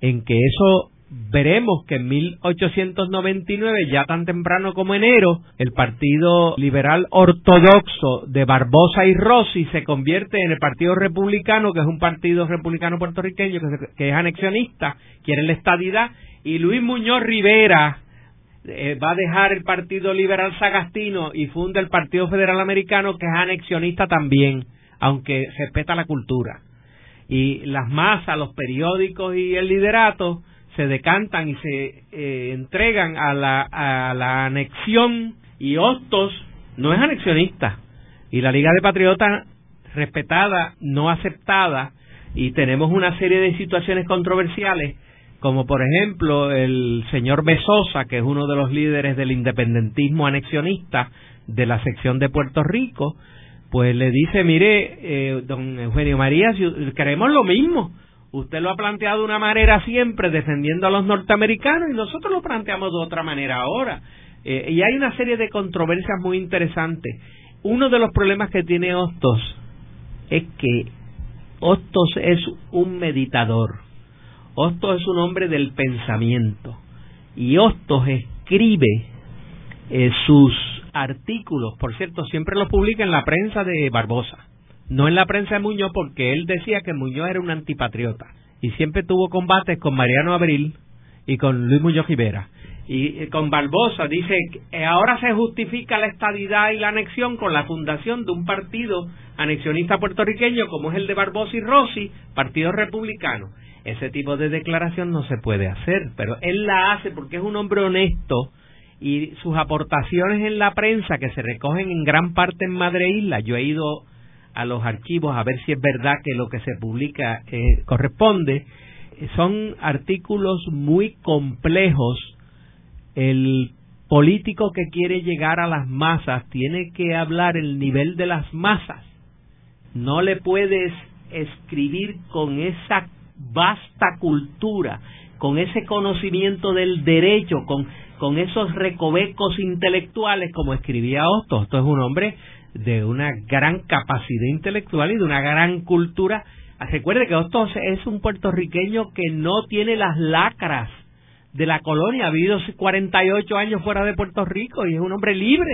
en que eso veremos que en 1899, ya tan temprano como enero, el Partido Liberal Ortodoxo de Barbosa y Rossi se convierte en el Partido Republicano, que es un partido republicano puertorriqueño que, es anexionista, quiere la estadidad, y Luis Muñoz Rivera eh, va a dejar el Partido Liberal Sagastino y funda el Partido Federal Americano, que es anexionista también, aunque respeta la cultura. Y las masas, los periódicos y el liderato se decantan y se eh, entregan a la, a la anexión y Hostos no es anexionista. Y la Liga de Patriotas respetada, no aceptada y tenemos una serie de situaciones controversiales como por ejemplo el señor Besosa, que es uno de los líderes del independentismo anexionista de la sección de Puerto Rico, pues le dice, mire, eh, don Eugenio María, si queremos lo mismo, Usted lo ha planteado de una manera siempre defendiendo a los norteamericanos y nosotros lo planteamos de otra manera ahora. Eh, y hay una serie de controversias muy interesantes. Uno de los problemas que tiene Hostos es que Hostos es un meditador. Hostos es un hombre del pensamiento. Y Hostos escribe eh, sus artículos, por cierto, siempre los publica en la prensa de Barbosa no en la prensa de Muñoz porque él decía que Muñoz era un antipatriota y siempre tuvo combates con Mariano Abril y con Luis Muñoz Rivera. Y con Barbosa dice que ahora se justifica la estadidad y la anexión con la fundación de un partido anexionista puertorriqueño como es el de Barbosa y Rossi, Partido Republicano. Ese tipo de declaración no se puede hacer, pero él la hace porque es un hombre honesto y sus aportaciones en la prensa que se recogen en gran parte en Madre Isla, yo he ido a los archivos a ver si es verdad que lo que se publica eh, corresponde. Son artículos muy complejos. El político que quiere llegar a las masas tiene que hablar el nivel de las masas. No le puedes escribir con esa vasta cultura, con ese conocimiento del derecho, con, con esos recovecos intelectuales como escribía Otto. Esto es un hombre de una gran capacidad intelectual y de una gran cultura. Recuerde que Hostos es un puertorriqueño que no tiene las lacras de la colonia, ha vivido 48 años fuera de Puerto Rico y es un hombre libre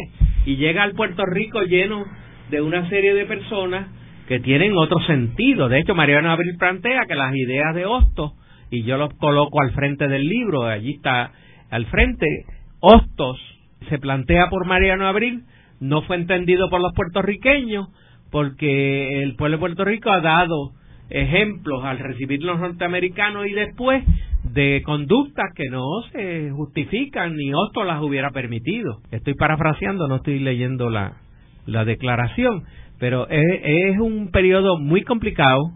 y llega al Puerto Rico lleno de una serie de personas que tienen otro sentido. De hecho, Mariano Abril plantea que las ideas de Hostos, y yo los coloco al frente del libro, allí está al frente, Hostos se plantea por Mariano Abril no fue entendido por los puertorriqueños porque el pueblo de Puerto Rico ha dado ejemplos al recibir los norteamericanos y después de conductas que no se justifican ni otro las hubiera permitido. Estoy parafraseando, no estoy leyendo la, la declaración, pero es, es un periodo muy complicado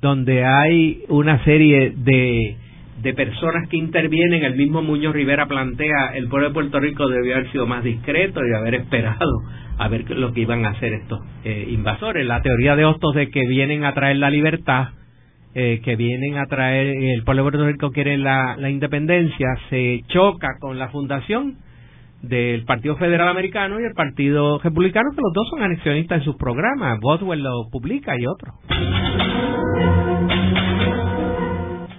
donde hay una serie de, de personas que intervienen, el mismo Muñoz Rivera plantea, el pueblo de Puerto Rico debió haber sido más discreto y haber esperado a ver lo que iban a hacer estos eh, invasores. La teoría de Hostos de que vienen a traer la libertad, eh, que vienen a traer, el pueblo de Puerto Rico quiere la, la independencia, se choca con la fundación del Partido Federal Americano y el Partido Republicano, que los dos son anexionistas en sus programas. Boswell lo publica y otros.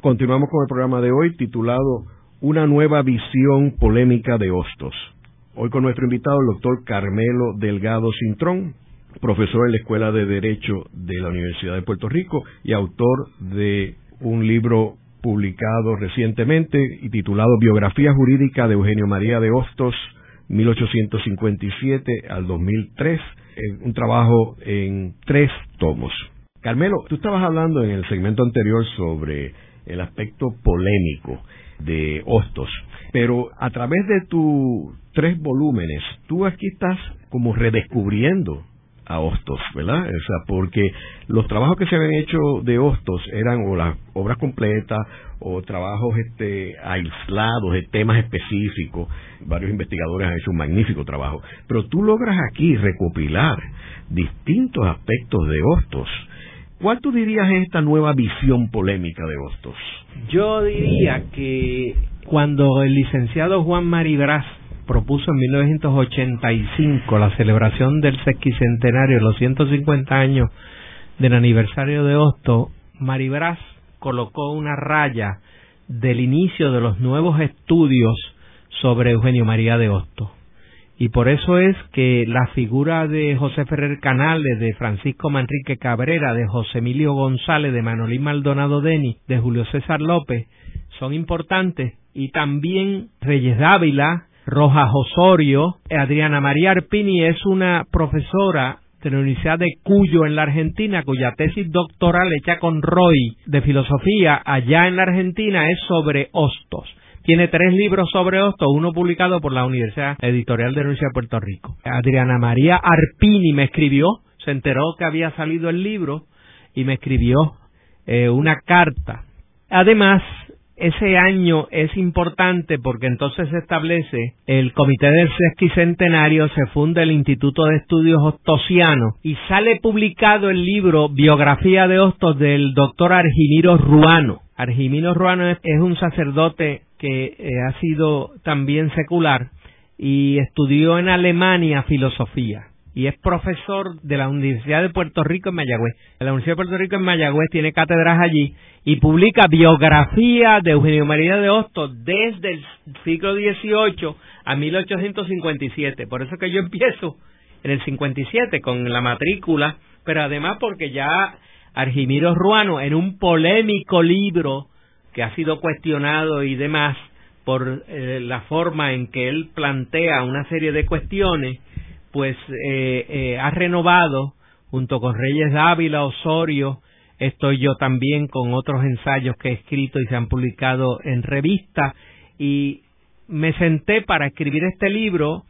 Continuamos con el programa de hoy titulado Una nueva visión polémica de Hostos. Hoy con nuestro invitado, el doctor Carmelo Delgado Cintrón, profesor en la Escuela de Derecho de la Universidad de Puerto Rico y autor de un libro publicado recientemente y titulado Biografía Jurídica de Eugenio María de Hostos, 1857 al 2003, un trabajo en tres tomos. Carmelo, tú estabas hablando en el segmento anterior sobre el aspecto polémico de Hostos. Pero a través de tus tres volúmenes, tú aquí estás como redescubriendo a Hostos, ¿verdad? O sea, porque los trabajos que se habían hecho de Hostos eran o las obras completas o trabajos este, aislados de temas específicos. Varios investigadores han hecho un magnífico trabajo. Pero tú logras aquí recopilar distintos aspectos de Hostos ¿Cuál tú dirías es esta nueva visión polémica de Hostos? Yo diría que cuando el licenciado Juan Maribras propuso en 1985 la celebración del sesquicentenario, los 150 años del aniversario de Hostos, Maribras colocó una raya del inicio de los nuevos estudios sobre Eugenio María de Hostos. Y por eso es que la figura de José Ferrer Canales, de Francisco Manrique Cabrera, de José Emilio González, de Manolín Maldonado Deni, de Julio César López, son importantes. Y también Reyes Dávila, Rojas Osorio, Adriana María Arpini es una profesora de la Universidad de Cuyo en la Argentina, cuya tesis doctoral hecha con Roy de filosofía allá en la Argentina es sobre hostos. Tiene tres libros sobre esto, uno publicado por la Universidad Editorial de la Universidad de Puerto Rico. Adriana María Arpini me escribió, se enteró que había salido el libro y me escribió eh, una carta. Además, ese año es importante porque entonces se establece el Comité del Sesquicentenario, se funda el Instituto de Estudios Hostosianos y sale publicado el libro Biografía de Hostos del doctor Argimiro Ruano. Argimiro Ruano es, un sacerdote que eh, ha sido también secular y estudió en Alemania filosofía y es profesor de la Universidad de Puerto Rico en Mayagüez. La Universidad de Puerto Rico en Mayagüez tiene cátedras allí y publica biografía de Eugenio María de Hostos desde el siglo XVIII a 1857. Por eso que yo empiezo en el 57 con la matrícula, pero además porque ya Argimiro Ruano, en un polémico libro que ha sido cuestionado y demás por eh, la forma en que él plantea una serie de cuestiones, pues eh, eh, ha renovado junto con Reyes Dávila, Osorio, estoy yo también con otros ensayos que he escrito y se han publicado en revista y me senté para escribir este libro,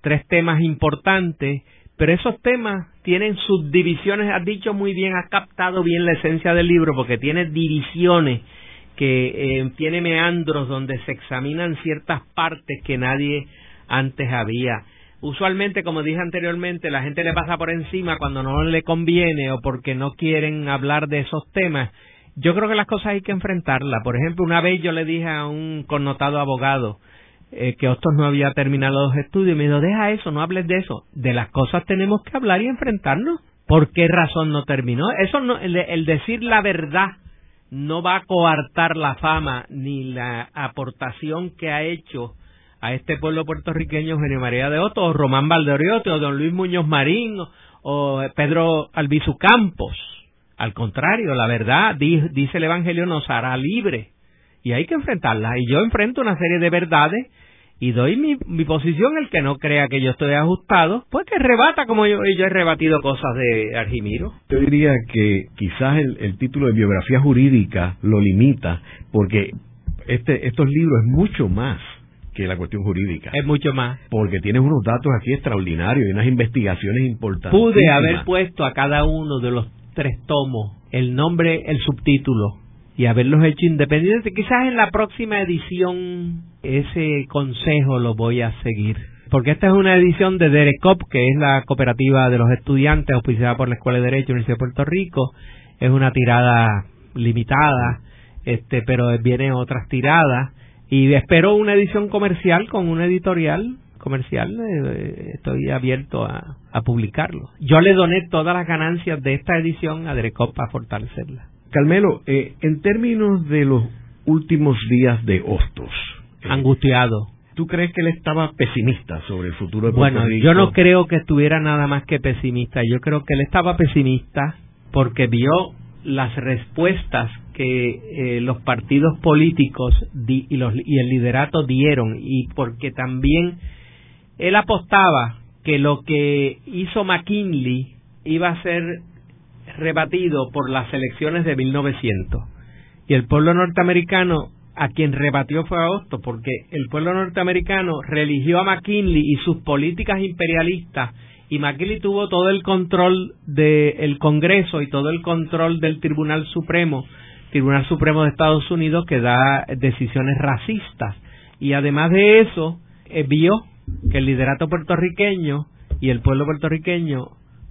tres temas importantes, pero esos temas tienen subdivisiones, has dicho muy bien, has captado bien la esencia del libro porque tiene divisiones que eh, tiene meandros donde se examinan ciertas partes que nadie antes había. Usualmente, como dije anteriormente, la gente le pasa por encima cuando no le conviene o porque no quieren hablar de esos temas. Yo creo que las cosas hay que enfrentarlas. Por ejemplo, una vez yo le dije a un connotado abogado, eh, que Hostos no había terminado los estudios. Y me dijo, deja eso, no hables de eso. De las cosas tenemos que hablar y enfrentarnos. ¿Por qué razón no terminó? Eso no, el, decir la verdad no va a coartar la fama ni la aportación que ha hecho a este pueblo puertorriqueño Eugenio María de Otto, o Román Valdeoriote, o don Luis Muñoz Marín, o, Pedro Albizu Campos. Al contrario, la verdad, dice el Evangelio, nos hará libre y hay que enfrentarlas. Y yo enfrento una serie de verdades y doy mi, mi posición. El que no crea que yo estoy ajustado, pues que rebata como yo, yo he rebatido cosas de Argimiro. Yo diría que quizás el, el título de biografía jurídica lo limita, porque este, estos libros es mucho más que la cuestión jurídica. Es mucho más. Porque tienes unos datos aquí extraordinarios y unas investigaciones importantes. Pude haber puesto a cada uno de los tres tomos el nombre, el subtítulo y haberlos hecho independientes. Quizás en la próxima edición ese consejo lo voy a seguir. Porque esta es una edición de DERECOP, que es la cooperativa de los estudiantes auspiciada por la Escuela de Derecho de la Universidad de Puerto Rico. Es una tirada limitada, este, pero vienen otras tiradas. Y espero una edición comercial con una editorial comercial, eh, estoy abierto a, a, publicarlo. Yo le doné todas las ganancias de esta edición a DERECOP para fortalecerla. Carmelo, eh, en términos de los últimos días de Hostos, eh, angustiado. ¿Tú crees que él estaba pesimista sobre el futuro de Puerto bueno, Rico? yo no creo que estuviera nada más que pesimista. Yo creo que él estaba pesimista porque vio las respuestas que eh, los partidos políticos di, y, los, y el liderato dieron y porque también él apostaba que lo que hizo McKinley iba a ser rebatido por las elecciones de 1900. Y el pueblo norteamericano a quien rebatió fue a Hostos, porque el pueblo norteamericano religió a McKinley y sus políticas imperialistas, y McKinley tuvo todo el control del Congreso y todo el control del Tribunal Supremo, Tribunal Supremo de Estados Unidos, que da decisiones racistas. Y además de eso, eh, vio que el liderato puertorriqueño y el pueblo puertorriqueño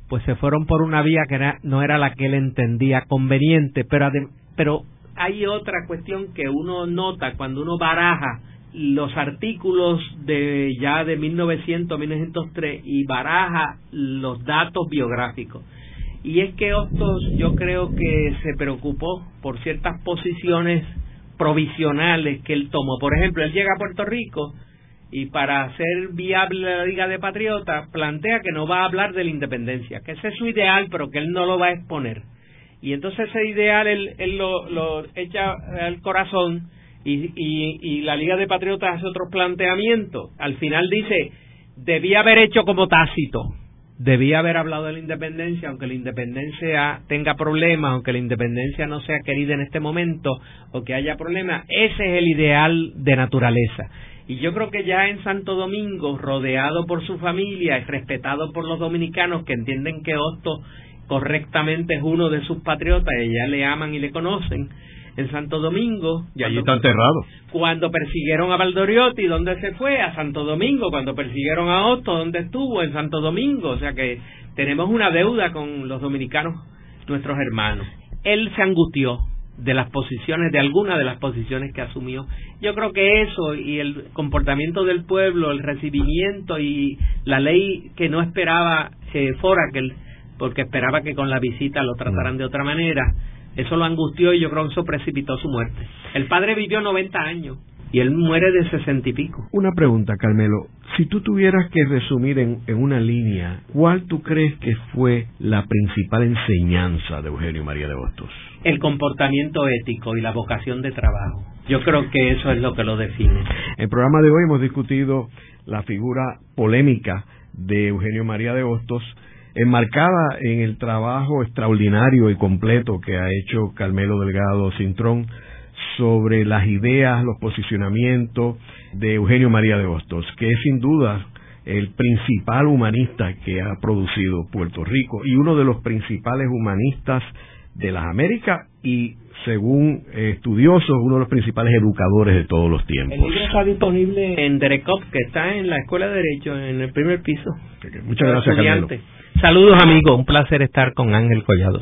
pues se fueron por una vía que no era la que él entendía conveniente, pero, pero hay otra cuestión que uno nota cuando uno baraja los artículos de ya de 1900 1903 y baraja los datos biográficos. Y es que Hostos yo creo que se preocupó por ciertas posiciones provisionales que él tomó. Por ejemplo, él llega a Puerto Rico y para hacer viable la Liga de Patriotas plantea que no va a hablar de la independencia, que ese es su ideal, pero que él no lo va a exponer. Y entonces ese ideal él, lo, echa al corazón y, y, y la Liga de Patriotas hace otro planteamiento. Al final dice, debía haber hecho como Tácito, debía haber hablado de la independencia, aunque la independencia tenga problemas, aunque la independencia no sea querida en este momento o que haya problemas, ese es el ideal de naturaleza. Y yo creo que ya en Santo Domingo, rodeado por su familia y respetado por los dominicanos que entienden que Hosto correctamente es uno de sus patriotas y ya le aman y le conocen, en Santo Domingo. Y allí está enterrado. Cuando persiguieron a Valdoriotti, ¿dónde se fue? A Santo Domingo. Cuando persiguieron a Otto, ¿dónde estuvo? En Santo Domingo. O sea que tenemos una deuda con los dominicanos, nuestros hermanos. Él se angustió de las posiciones, de algunas de las posiciones que asumió. Yo creo que eso y el comportamiento del pueblo, el recibimiento y la ley que no esperaba eh, Forakel, porque esperaba que con la visita lo trataran de otra manera, eso lo angustió y yo creo que eso precipitó su muerte. El padre vivió 90 años y él muere de sesenta y pico. Una pregunta, Carmelo. Si tú tuvieras que resumir en, en, una línea, ¿cuál tú crees que fue la principal enseñanza de Eugenio María de Hostos? El comportamiento ético y la vocación de trabajo. Yo creo que eso es lo que lo define. En el programa de hoy hemos discutido la figura polémica de Eugenio María de Hostos, enmarcada en el trabajo extraordinario y completo que ha hecho Carmelo Delgado Cintrón sobre las ideas, los posicionamientos de Eugenio María de Hostos, que es sin duda el principal humanista que ha producido Puerto Rico y uno de los principales humanistas de las Américas y según estudiosos, uno de los principales educadores de todos los tiempos. El libro está disponible en Derecop, que está en la Escuela de Derecho, en el primer piso. Muchas gracias, Carmelo. Saludos, amigos. Un placer estar con Ángel Collado